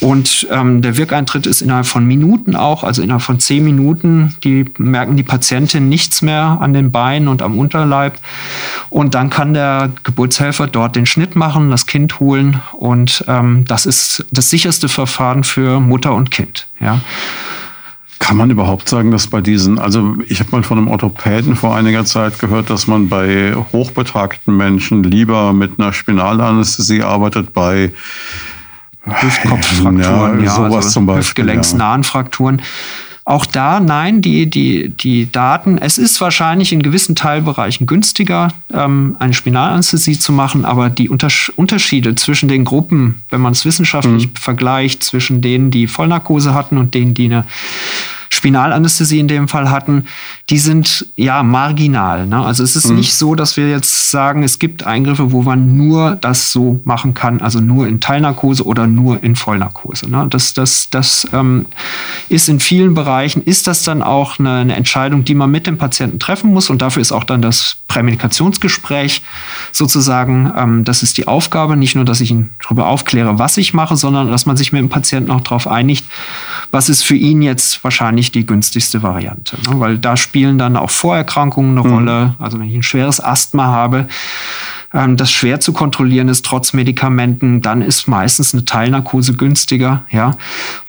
und ähm, der Wirkeintritt ist innerhalb von Minuten auch, also innerhalb von zehn Minuten. Die merken die Patientin nichts mehr an den Beinen und am Unterleib. Und dann kann der Geburtshelfer dort den Schnitt machen, das Kind holen. Und ähm, das ist das sicherste Verfahren für Mutter und Kind. Ja. Kann man überhaupt sagen, dass bei diesen, also ich habe mal von einem Orthopäden vor einiger Zeit gehört, dass man bei hochbetagten Menschen lieber mit einer Spinalanästhesie arbeitet, bei Hüftkopffrakturen, ja, ja, sowas also zum Beispiel, hüftgelenksnahen Frakturen. Auch da, nein, die, die, die Daten, es ist wahrscheinlich in gewissen Teilbereichen günstiger, ähm, eine Spinalanästhesie zu machen, aber die Unters Unterschiede zwischen den Gruppen, wenn man es wissenschaftlich mhm. vergleicht, zwischen denen, die Vollnarkose hatten und denen, die eine Spinalanästhesie in dem Fall hatten, die sind ja marginal. Ne? Also es ist mhm. nicht so, dass wir jetzt sagen, es gibt Eingriffe, wo man nur das so machen kann, also nur in Teilnarkose oder nur in Vollnarkose. Ne? Das, das, das ähm, ist in vielen Bereichen, ist das dann auch eine, eine Entscheidung, die man mit dem Patienten treffen muss und dafür ist auch dann das Prämedikationsgespräch sozusagen, ähm, das ist die Aufgabe, nicht nur, dass ich ihn darüber aufkläre, was ich mache, sondern dass man sich mit dem Patienten auch darauf einigt, was ist für ihn jetzt wahrscheinlich die günstigste Variante. Ne? Weil da spielen dann auch Vorerkrankungen eine mhm. Rolle. Also wenn ich ein schweres Asthma habe, ähm, das schwer zu kontrollieren ist trotz Medikamenten, dann ist meistens eine Teilnarkose günstiger. Ja.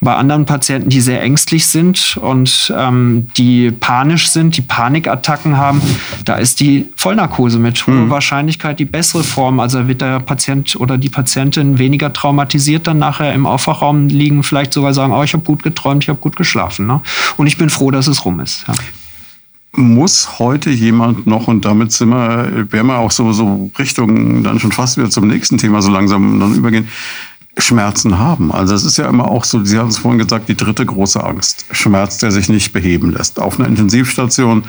Bei anderen Patienten, die sehr ängstlich sind und ähm, die panisch sind, die Panikattacken haben, da ist die Vollnarkose mit hoher mhm. Wahrscheinlichkeit die bessere Form. Also wird der Patient oder die Patientin weniger traumatisiert dann nachher im Aufwachraum liegen, vielleicht sogar sagen, oh, ich habe gut geträumt, ich habe gut geschlafen. Ne? Und ich bin froh, dass es rum ist. Ja muss heute jemand noch, und damit sind wir, werden wir auch so, so Richtung dann schon fast wieder zum nächsten Thema so langsam dann übergehen, Schmerzen haben. Also es ist ja immer auch so, Sie haben es vorhin gesagt, die dritte große Angst. Schmerz, der sich nicht beheben lässt. Auf einer Intensivstation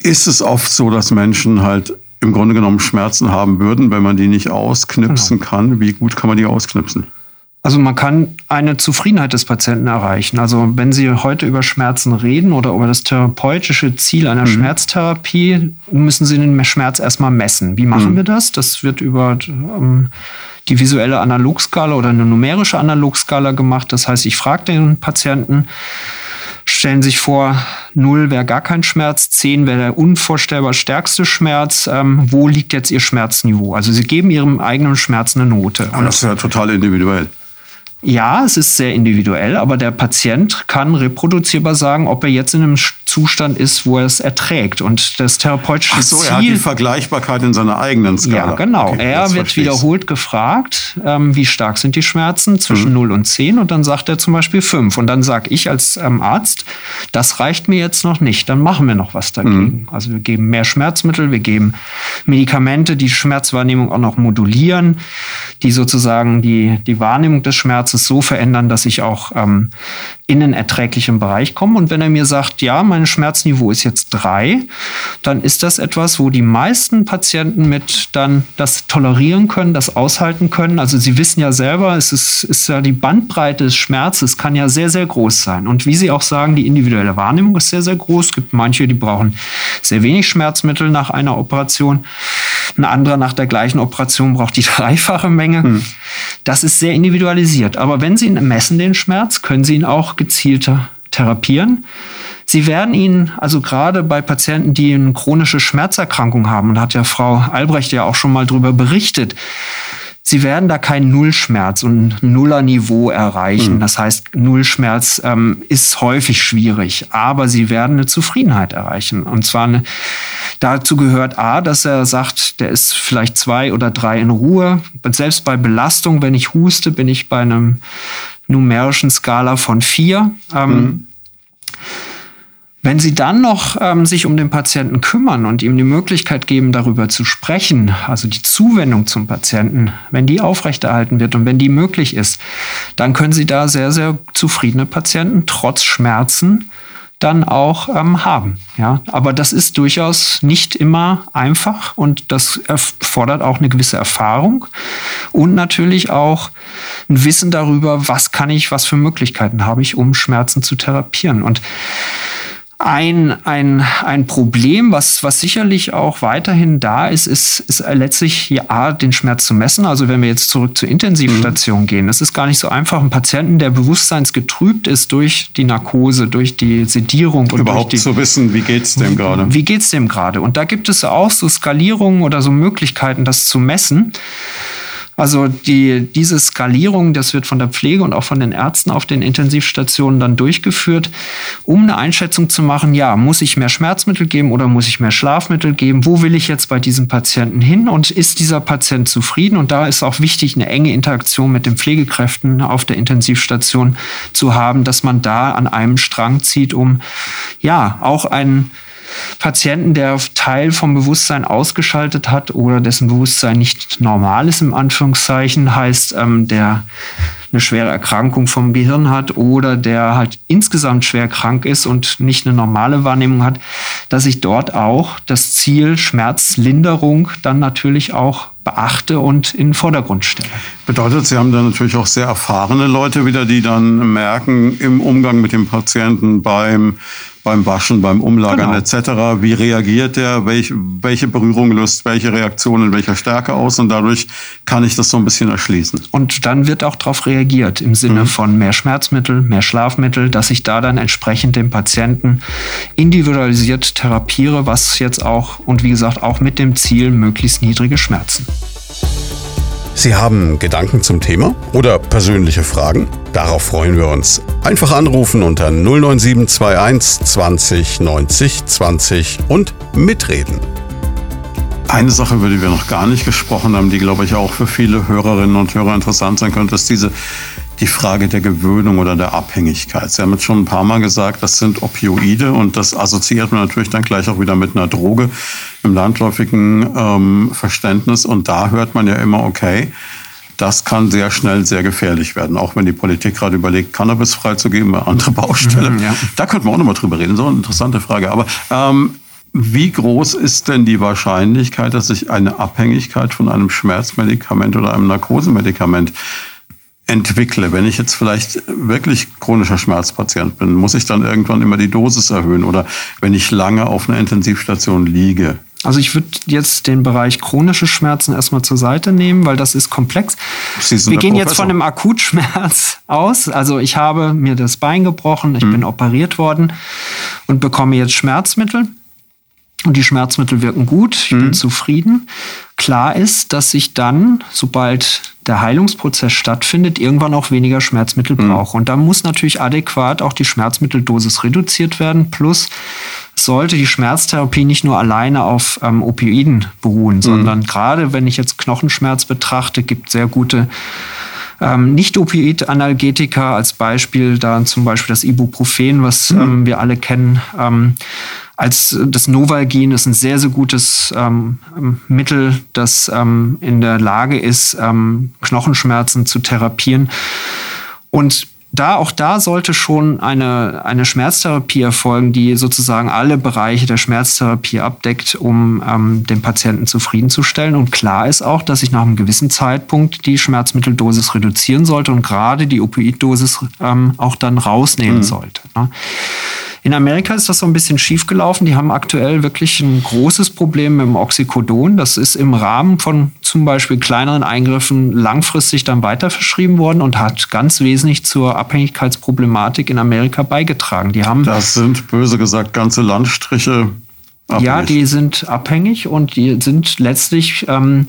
ist es oft so, dass Menschen halt im Grunde genommen Schmerzen haben würden, wenn man die nicht ausknipsen genau. kann. Wie gut kann man die ausknipsen? Also man kann eine Zufriedenheit des Patienten erreichen. Also wenn Sie heute über Schmerzen reden oder über das therapeutische Ziel einer mhm. Schmerztherapie, müssen Sie den Schmerz erstmal messen. Wie machen mhm. wir das? Das wird über ähm, die visuelle Analogskala oder eine numerische Analogskala gemacht. Das heißt, ich frage den Patienten, stellen sich vor, 0 wäre gar kein Schmerz, 10 wäre der unvorstellbar stärkste Schmerz. Ähm, wo liegt jetzt Ihr Schmerzniveau? Also Sie geben Ihrem eigenen Schmerz eine Note. Und das ist ja total individuell. Ja, es ist sehr individuell, aber der Patient kann reproduzierbar sagen, ob er jetzt in einem Zustand ist, wo er es erträgt. Und das therapeutische Ach so, Ziel, er hat die Vergleichbarkeit in seiner eigenen Skala. Ja, genau. Okay, er wird wiederholt gefragt, ähm, wie stark sind die Schmerzen zwischen mhm. 0 und 10 und dann sagt er zum Beispiel 5. Und dann sage ich als ähm, Arzt, das reicht mir jetzt noch nicht, dann machen wir noch was dagegen. Mhm. Also wir geben mehr Schmerzmittel, wir geben Medikamente, die Schmerzwahrnehmung auch noch modulieren, die sozusagen die, die Wahrnehmung des Schmerzes so verändern, dass ich auch ähm, in einen erträglichen Bereich komme. Und wenn er mir sagt, ja, mein Schmerzniveau ist jetzt drei, dann ist das etwas, wo die meisten Patienten mit dann das tolerieren können, das aushalten können. Also sie wissen ja selber, es ist, ist ja die Bandbreite des Schmerzes kann ja sehr, sehr groß sein. Und wie Sie auch sagen, die individuelle Wahrnehmung ist sehr, sehr groß. Es gibt manche, die brauchen sehr wenig Schmerzmittel nach einer Operation. Ein anderer nach der gleichen Operation braucht die dreifache Menge. Hm. Das ist sehr individualisiert. Aber wenn Sie ihn messen, den Schmerz, können Sie ihn auch gezielter therapieren. Sie werden ihn, also gerade bei Patienten, die eine chronische Schmerzerkrankung haben, und da hat ja Frau Albrecht ja auch schon mal drüber berichtet, Sie werden da kein Nullschmerz und Nullerniveau erreichen. Mhm. Das heißt, Nullschmerz ähm, ist häufig schwierig, aber Sie werden eine Zufriedenheit erreichen. Und zwar eine, dazu gehört A, dass er sagt, der ist vielleicht zwei oder drei in Ruhe. Selbst bei Belastung, wenn ich huste, bin ich bei einem numerischen Skala von vier. Ähm, mhm. Wenn Sie dann noch ähm, sich um den Patienten kümmern und ihm die Möglichkeit geben, darüber zu sprechen, also die Zuwendung zum Patienten, wenn die aufrechterhalten wird und wenn die möglich ist, dann können Sie da sehr, sehr zufriedene Patienten trotz Schmerzen dann auch ähm, haben. Ja, aber das ist durchaus nicht immer einfach und das erfordert auch eine gewisse Erfahrung und natürlich auch ein Wissen darüber, was kann ich, was für Möglichkeiten habe ich, um Schmerzen zu therapieren. Und ein, ein, ein Problem, was, was sicherlich auch weiterhin da ist, ist, ist letztlich ja, den Schmerz zu messen. Also wenn wir jetzt zurück zur Intensivstation mhm. gehen, es ist gar nicht so einfach, einen Patienten, der bewusstseinsgetrübt ist durch die Narkose, durch die Sedierung und überhaupt die, zu wissen, wie geht's dem gerade? Wie geht's dem gerade? Und da gibt es auch so Skalierungen oder so Möglichkeiten, das zu messen. Also die, diese Skalierung, das wird von der Pflege und auch von den Ärzten auf den Intensivstationen dann durchgeführt, um eine Einschätzung zu machen, ja, muss ich mehr Schmerzmittel geben oder muss ich mehr Schlafmittel geben? Wo will ich jetzt bei diesem Patienten hin und ist dieser Patient zufrieden? Und da ist auch wichtig, eine enge Interaktion mit den Pflegekräften auf der Intensivstation zu haben, dass man da an einem Strang zieht, um ja auch einen Patienten, der Teil vom Bewusstsein ausgeschaltet hat oder dessen Bewusstsein nicht normal ist, im Anführungszeichen, heißt, ähm, der eine schwere Erkrankung vom Gehirn hat oder der halt insgesamt schwer krank ist und nicht eine normale Wahrnehmung hat, dass ich dort auch das Ziel Schmerzlinderung dann natürlich auch beachte und in den Vordergrund stelle. Bedeutet, Sie haben dann natürlich auch sehr erfahrene Leute wieder, die dann merken im Umgang mit dem Patienten beim beim Waschen, beim Umlagern genau. etc. Wie reagiert der? Welch, welche Berührung löst welche Reaktion in welcher Stärke aus? Und dadurch kann ich das so ein bisschen erschließen. Und dann wird auch darauf reagiert im Sinne mhm. von mehr Schmerzmittel, mehr Schlafmittel, dass ich da dann entsprechend den Patienten individualisiert therapiere, was jetzt auch und wie gesagt auch mit dem Ziel möglichst niedrige Schmerzen. Sie haben Gedanken zum Thema oder persönliche Fragen? Darauf freuen wir uns. Einfach anrufen unter 09721 20 90 20 und mitreden. Eine Sache, über die wir noch gar nicht gesprochen haben, die, glaube ich, auch für viele Hörerinnen und Hörer interessant sein könnte, ist diese die Frage der Gewöhnung oder der Abhängigkeit. Sie haben jetzt schon ein paar Mal gesagt, das sind Opioide und das assoziiert man natürlich dann gleich auch wieder mit einer Droge im landläufigen ähm, Verständnis. Und da hört man ja immer, okay, das kann sehr schnell sehr gefährlich werden. Auch wenn die Politik gerade überlegt, Cannabis freizugeben, eine andere Baustelle. Ja. Da könnte man auch nochmal drüber reden. So eine interessante Frage. Aber ähm, wie groß ist denn die Wahrscheinlichkeit, dass sich eine Abhängigkeit von einem Schmerzmedikament oder einem Narkosemedikament entwickle. Wenn ich jetzt vielleicht wirklich chronischer Schmerzpatient bin, muss ich dann irgendwann immer die Dosis erhöhen oder wenn ich lange auf einer Intensivstation liege. Also ich würde jetzt den Bereich chronische Schmerzen erstmal zur Seite nehmen, weil das ist komplex. Wir gehen jetzt von einem Akutschmerz aus. Also ich habe mir das Bein gebrochen, ich hm. bin operiert worden und bekomme jetzt Schmerzmittel. Und die Schmerzmittel wirken gut, ich hm. bin zufrieden. Klar ist, dass ich dann, sobald der Heilungsprozess stattfindet, irgendwann auch weniger Schmerzmittel mhm. brauche. Und da muss natürlich adäquat auch die Schmerzmitteldosis reduziert werden. Plus sollte die Schmerztherapie nicht nur alleine auf ähm, Opioiden beruhen, mhm. sondern gerade wenn ich jetzt Knochenschmerz betrachte, gibt sehr gute ähm, Nicht-Opioid-Analgetika als Beispiel, da zum Beispiel das Ibuprofen, was mhm. ähm, wir alle kennen. Ähm, als das Novalgin ist ein sehr, sehr gutes ähm, Mittel, das ähm, in der Lage ist, ähm, Knochenschmerzen zu therapieren. Und da, auch da sollte schon eine, eine Schmerztherapie erfolgen, die sozusagen alle Bereiche der Schmerztherapie abdeckt, um ähm, den Patienten zufriedenzustellen. Und klar ist auch, dass ich nach einem gewissen Zeitpunkt die Schmerzmitteldosis reduzieren sollte und gerade die Opioiddosis ähm, auch dann rausnehmen mhm. sollte. Ne? In Amerika ist das so ein bisschen schief gelaufen. Die haben aktuell wirklich ein großes Problem mit dem Oxycodon. Das ist im Rahmen von zum Beispiel kleineren Eingriffen langfristig dann weiter verschrieben worden und hat ganz wesentlich zur Abhängigkeitsproblematik in Amerika beigetragen. Die haben das sind böse gesagt ganze Landstriche. Abhängig. Ja, die sind abhängig und die sind letztlich ähm,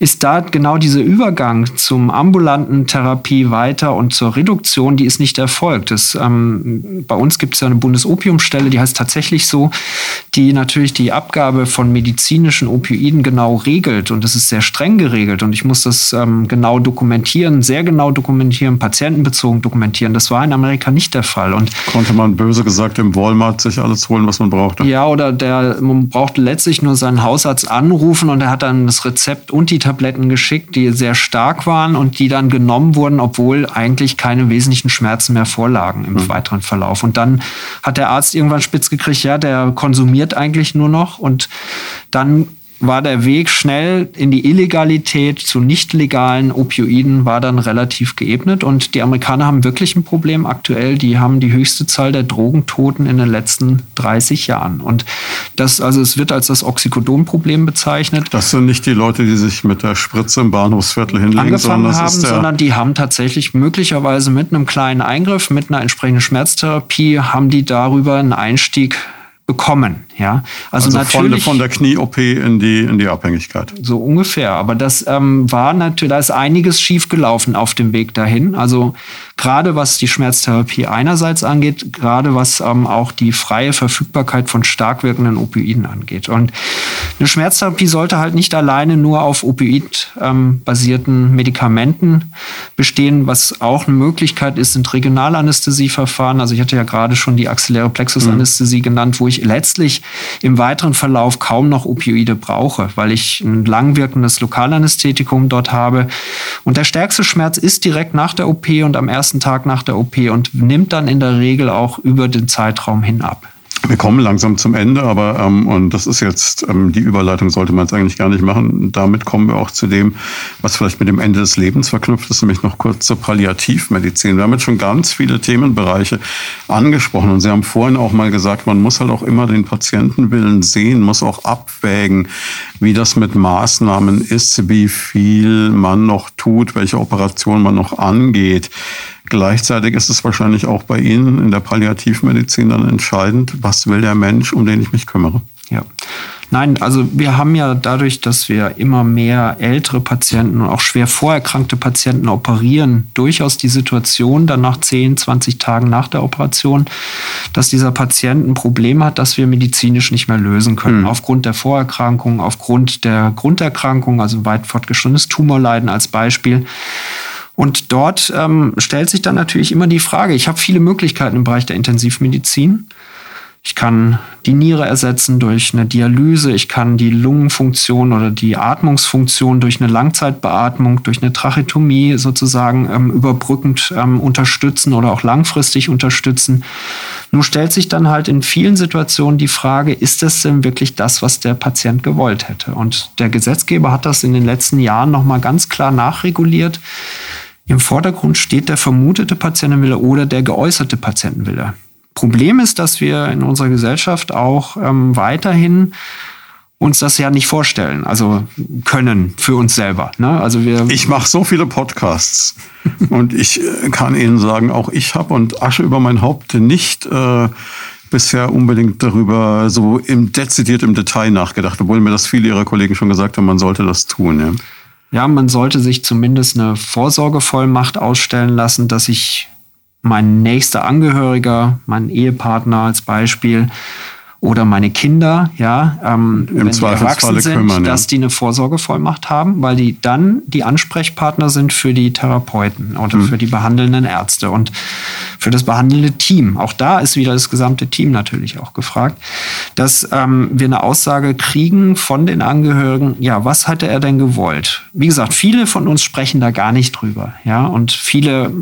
ist da genau dieser Übergang zum ambulanten Therapie weiter und zur Reduktion, die ist nicht erfolgt. Das, ähm, bei uns gibt es ja eine Bundesopiumstelle, die heißt tatsächlich so, die natürlich die Abgabe von medizinischen Opioiden genau regelt. Und das ist sehr streng geregelt. Und ich muss das ähm, genau dokumentieren, sehr genau dokumentieren, patientenbezogen dokumentieren. Das war in Amerika nicht der Fall. Und Konnte man böse gesagt im Walmart sich alles holen, was man brauchte? Ja, oder der, man brauchte letztlich nur seinen Hausarzt anrufen und er hat dann das Rezept und die Tabletten geschickt, die sehr stark waren und die dann genommen wurden, obwohl eigentlich keine wesentlichen Schmerzen mehr vorlagen im mhm. weiteren Verlauf. Und dann hat der Arzt irgendwann spitz gekriegt, ja, der konsumiert eigentlich nur noch und dann war der Weg schnell in die Illegalität zu nicht legalen Opioiden war dann relativ geebnet und die Amerikaner haben wirklich ein Problem aktuell. Die haben die höchste Zahl der Drogentoten in den letzten 30 Jahren und das also es wird als das Oxycodon-Problem bezeichnet. Das sind nicht die Leute, die sich mit der Spritze im Bahnhofsviertel hinlegen, angefangen sondern, haben, sondern die haben tatsächlich möglicherweise mit einem kleinen Eingriff, mit einer entsprechenden Schmerztherapie, haben die darüber einen Einstieg bekommen. Ja, also, also natürlich von, von der Knie-OP in die, in die Abhängigkeit. So ungefähr. Aber das ähm, war natürlich, da ist einiges schiefgelaufen auf dem Weg dahin. Also gerade was die Schmerztherapie einerseits angeht, gerade was ähm, auch die freie Verfügbarkeit von stark wirkenden Opioiden angeht. Und eine Schmerztherapie sollte halt nicht alleine nur auf Opioid-basierten ähm, Medikamenten bestehen. Was auch eine Möglichkeit ist, sind Regionalanästhesieverfahren. Also ich hatte ja gerade schon die axilläre Plexusanästhesie mhm. genannt, wo ich letztlich im weiteren Verlauf kaum noch Opioide brauche, weil ich ein langwirkendes Lokalanästhetikum dort habe. Und der stärkste Schmerz ist direkt nach der OP und am ersten Tag nach der OP und nimmt dann in der Regel auch über den Zeitraum hin ab. Wir kommen langsam zum Ende, aber ähm, und das ist jetzt ähm, die Überleitung sollte man es eigentlich gar nicht machen. Damit kommen wir auch zu dem, was vielleicht mit dem Ende des Lebens verknüpft ist, nämlich noch kurz zur Palliativmedizin. Wir haben jetzt schon ganz viele Themenbereiche angesprochen und Sie haben vorhin auch mal gesagt, man muss halt auch immer den Patientenwillen sehen, muss auch abwägen, wie das mit Maßnahmen ist, wie viel man noch tut, welche Operation man noch angeht. Gleichzeitig ist es wahrscheinlich auch bei Ihnen in der Palliativmedizin dann entscheidend, was will der Mensch, um den ich mich kümmere. Ja. Nein, also wir haben ja dadurch, dass wir immer mehr ältere Patienten und auch schwer vorerkrankte Patienten operieren, durchaus die Situation dann nach 10, 20 Tagen nach der Operation, dass dieser Patient ein Problem hat, das wir medizinisch nicht mehr lösen können. Mhm. Aufgrund der Vorerkrankung, aufgrund der Grunderkrankung, also weit fortgeschrittenes Tumorleiden als Beispiel. Und dort ähm, stellt sich dann natürlich immer die Frage, ich habe viele Möglichkeiten im Bereich der Intensivmedizin. Ich kann die Niere ersetzen durch eine Dialyse, ich kann die Lungenfunktion oder die Atmungsfunktion durch eine Langzeitbeatmung, durch eine Trachetomie sozusagen ähm, überbrückend ähm, unterstützen oder auch langfristig unterstützen. Nun stellt sich dann halt in vielen Situationen die Frage, ist das denn wirklich das, was der Patient gewollt hätte? Und der Gesetzgeber hat das in den letzten Jahren nochmal ganz klar nachreguliert. Im Vordergrund steht der vermutete Patientenwille oder der geäußerte Patientenwille. Problem ist, dass wir in unserer Gesellschaft auch ähm, weiterhin uns das ja nicht vorstellen, also können für uns selber. Ne? Also wir ich mache so viele Podcasts und ich äh, kann Ihnen sagen, auch ich habe und Asche über mein Haupt nicht äh, bisher unbedingt darüber so im dezidiert im Detail nachgedacht, obwohl mir das viele Ihrer Kollegen schon gesagt haben, man sollte das tun. Ja. Ja, man sollte sich zumindest eine Vorsorgevollmacht ausstellen lassen, dass ich mein nächster Angehöriger, mein Ehepartner als Beispiel, oder meine Kinder, ja, ähm, Im wenn die erwachsen sind, kümmern, ja. dass die eine Vorsorgevollmacht haben, weil die dann die Ansprechpartner sind für die Therapeuten oder mhm. für die behandelnden Ärzte und für das behandelnde Team. Auch da ist wieder das gesamte Team natürlich auch gefragt, dass ähm, wir eine Aussage kriegen von den Angehörigen, ja, was hatte er denn gewollt? Wie gesagt, viele von uns sprechen da gar nicht drüber, ja, und viele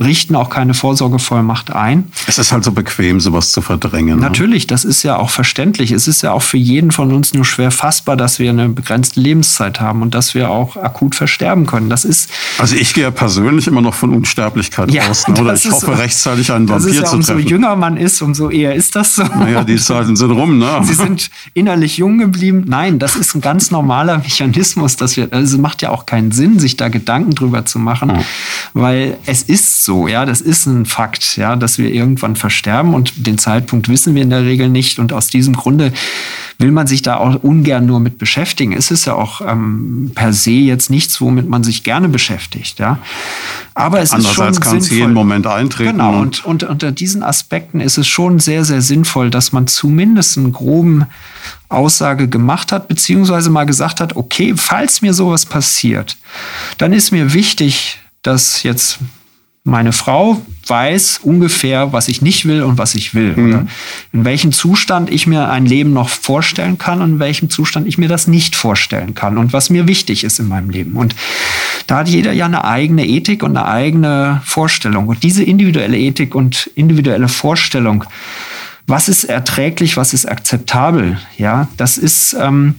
richten auch keine Vorsorgevollmacht ein. Es ist halt so bequem, sowas zu verdrängen. Ne? Natürlich, das ist ja auch verständlich. Es ist ja auch für jeden von uns nur schwer fassbar, dass wir eine begrenzte Lebenszeit haben und dass wir auch akut versterben können. Das ist. Also ich gehe ja persönlich immer noch von Unsterblichkeit ja, aus. Ne? Oder ich hoffe, rechtzeitig einen Vampir ja, zu treffen. Umso jünger man ist, umso eher ist das so. Naja, die Zeiten sind rum, ne? Sie sind innerlich jung geblieben. Nein, das ist ein ganz normaler Mechanismus, dass wir, also macht ja auch keinen Sinn, sich da Gedanken drüber zu machen, oh. weil es ist so so, ja, das ist ein Fakt, ja, dass wir irgendwann versterben und den Zeitpunkt wissen wir in der Regel nicht und aus diesem Grunde will man sich da auch ungern nur mit beschäftigen. Es ist ja auch ähm, per se jetzt nichts, womit man sich gerne beschäftigt, ja. Aber es Andererseits ist schon kann sinnvoll. es jeden Moment eintreten. Genau, und, und unter diesen Aspekten ist es schon sehr, sehr sinnvoll, dass man zumindest einen groben Aussage gemacht hat, beziehungsweise mal gesagt hat, okay, falls mir sowas passiert, dann ist mir wichtig, dass jetzt meine Frau weiß ungefähr, was ich nicht will und was ich will. Mhm. in welchem Zustand ich mir ein Leben noch vorstellen kann und in welchem Zustand ich mir das nicht vorstellen kann und was mir wichtig ist in meinem Leben. Und da hat jeder ja eine eigene Ethik und eine eigene Vorstellung. Und diese individuelle Ethik und individuelle Vorstellung, was ist erträglich, was ist akzeptabel, ja, das ist ähm,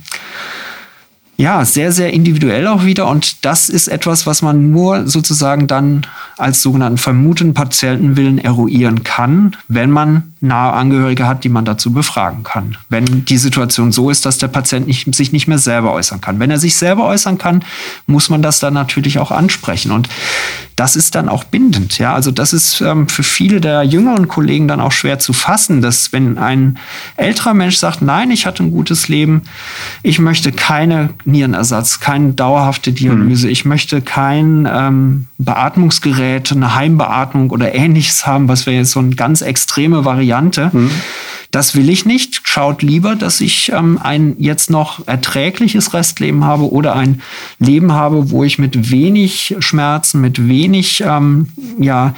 ja, sehr, sehr individuell auch wieder. Und das ist etwas, was man nur sozusagen dann als sogenannten vermuteten Patientenwillen eruieren kann, wenn man nahe Angehörige hat, die man dazu befragen kann. Wenn die Situation so ist, dass der Patient nicht, sich nicht mehr selber äußern kann. Wenn er sich selber äußern kann, muss man das dann natürlich auch ansprechen. Und das ist dann auch bindend. Ja, also das ist ähm, für viele der jüngeren Kollegen dann auch schwer zu fassen, dass wenn ein älterer Mensch sagt, nein, ich hatte ein gutes Leben, ich möchte keine Nierenersatz, keine dauerhafte Dialyse, mhm. ich möchte kein ähm, Beatmungsgerät, eine Heimbeatmung oder ähnliches haben, was wäre jetzt so eine ganz extreme Variante. Mhm. Das will ich nicht. Schaut lieber, dass ich ähm, ein jetzt noch erträgliches Restleben habe oder ein Leben habe, wo ich mit wenig Schmerzen, mit wenig ähm, ja,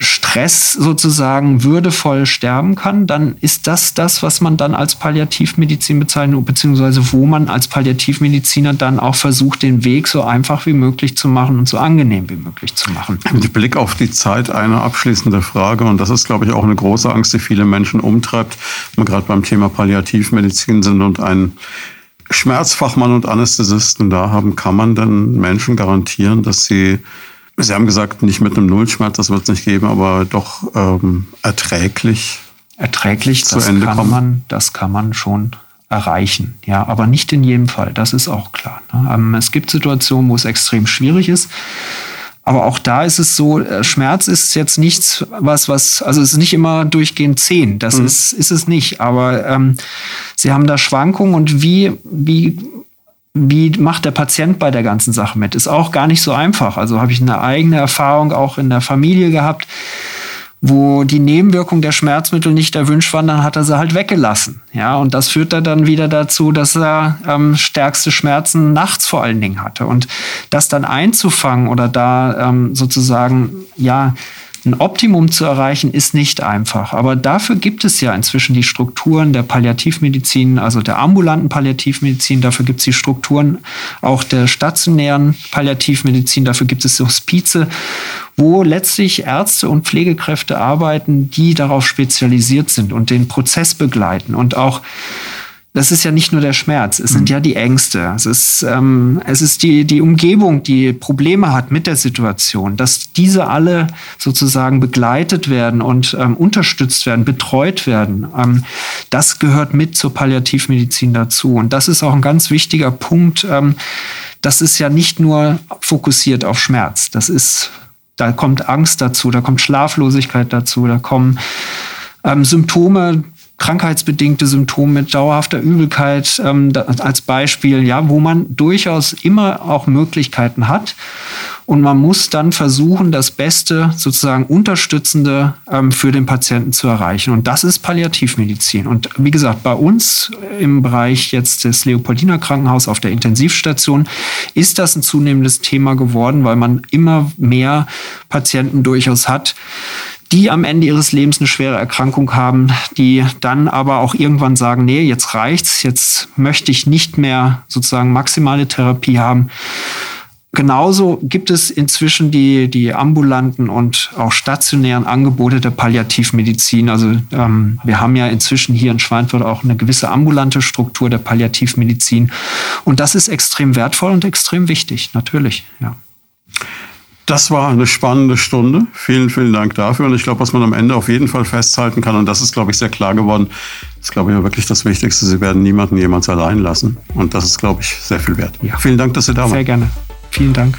Stress sozusagen würdevoll sterben kann, dann ist das das, was man dann als Palliativmedizin bezeichnet, beziehungsweise wo man als Palliativmediziner dann auch versucht, den Weg so einfach wie möglich zu machen und so angenehm wie möglich zu machen. Mit Blick auf die Zeit eine abschließende Frage, und das ist, glaube ich, auch eine große Angst, die viele Menschen umtreibt, wenn wir gerade beim Thema Palliativmedizin sind und einen Schmerzfachmann und Anästhesisten da haben, kann man denn Menschen garantieren, dass sie Sie haben gesagt, nicht mit einem Nullschmerz, das wird es nicht geben, aber doch ähm, erträglich. Erträglich, zu das Ende kann kommen. man, das kann man schon erreichen. Ja, aber nicht in jedem Fall. Das ist auch klar. Ne? Ähm, es gibt Situationen, wo es extrem schwierig ist. Aber auch da ist es so, äh, Schmerz ist jetzt nichts, was, was, also es ist nicht immer durchgehend zehn. Das mhm. ist, ist es nicht. Aber ähm, sie haben da Schwankungen und wie, wie wie macht der Patient bei der ganzen Sache mit? Ist auch gar nicht so einfach. Also habe ich eine eigene Erfahrung auch in der Familie gehabt, wo die Nebenwirkungen der Schmerzmittel nicht erwünscht waren, dann hat er sie halt weggelassen. Ja, und das führt dann wieder dazu, dass er ähm, stärkste Schmerzen nachts vor allen Dingen hatte. Und das dann einzufangen oder da ähm, sozusagen, ja, ein Optimum zu erreichen, ist nicht einfach. Aber dafür gibt es ja inzwischen die Strukturen der Palliativmedizin, also der ambulanten Palliativmedizin. Dafür gibt es die Strukturen auch der stationären Palliativmedizin. Dafür gibt es Hospize, wo letztlich Ärzte und Pflegekräfte arbeiten, die darauf spezialisiert sind und den Prozess begleiten und auch das ist ja nicht nur der Schmerz, es sind mhm. ja die Ängste, es ist, ähm, es ist die, die Umgebung, die Probleme hat mit der Situation, dass diese alle sozusagen begleitet werden und ähm, unterstützt werden, betreut werden. Ähm, das gehört mit zur Palliativmedizin dazu. Und das ist auch ein ganz wichtiger Punkt. Ähm, das ist ja nicht nur fokussiert auf Schmerz. Das ist, da kommt Angst dazu, da kommt Schlaflosigkeit dazu, da kommen ähm, Symptome, krankheitsbedingte Symptome mit dauerhafter Übelkeit ähm, als Beispiel, ja, wo man durchaus immer auch Möglichkeiten hat. Und man muss dann versuchen, das Beste, sozusagen Unterstützende ähm, für den Patienten zu erreichen. Und das ist Palliativmedizin. Und wie gesagt, bei uns im Bereich jetzt des Leopoldiner Krankenhaus auf der Intensivstation ist das ein zunehmendes Thema geworden, weil man immer mehr Patienten durchaus hat, die am Ende ihres Lebens eine schwere Erkrankung haben, die dann aber auch irgendwann sagen, nee, jetzt reicht's, jetzt möchte ich nicht mehr sozusagen maximale Therapie haben. Genauso gibt es inzwischen die, die ambulanten und auch stationären Angebote der Palliativmedizin. Also ähm, wir haben ja inzwischen hier in Schweinfurt auch eine gewisse ambulante Struktur der Palliativmedizin. Und das ist extrem wertvoll und extrem wichtig, natürlich, ja. Das war eine spannende Stunde. Vielen, vielen Dank dafür. Und ich glaube, was man am Ende auf jeden Fall festhalten kann, und das ist, glaube ich, sehr klar geworden, ist, glaube ich, wirklich das Wichtigste. Sie werden niemanden jemals allein lassen. Und das ist, glaube ich, sehr viel wert. Ja. Vielen Dank, dass Sie da waren. Sehr gerne. Vielen Dank.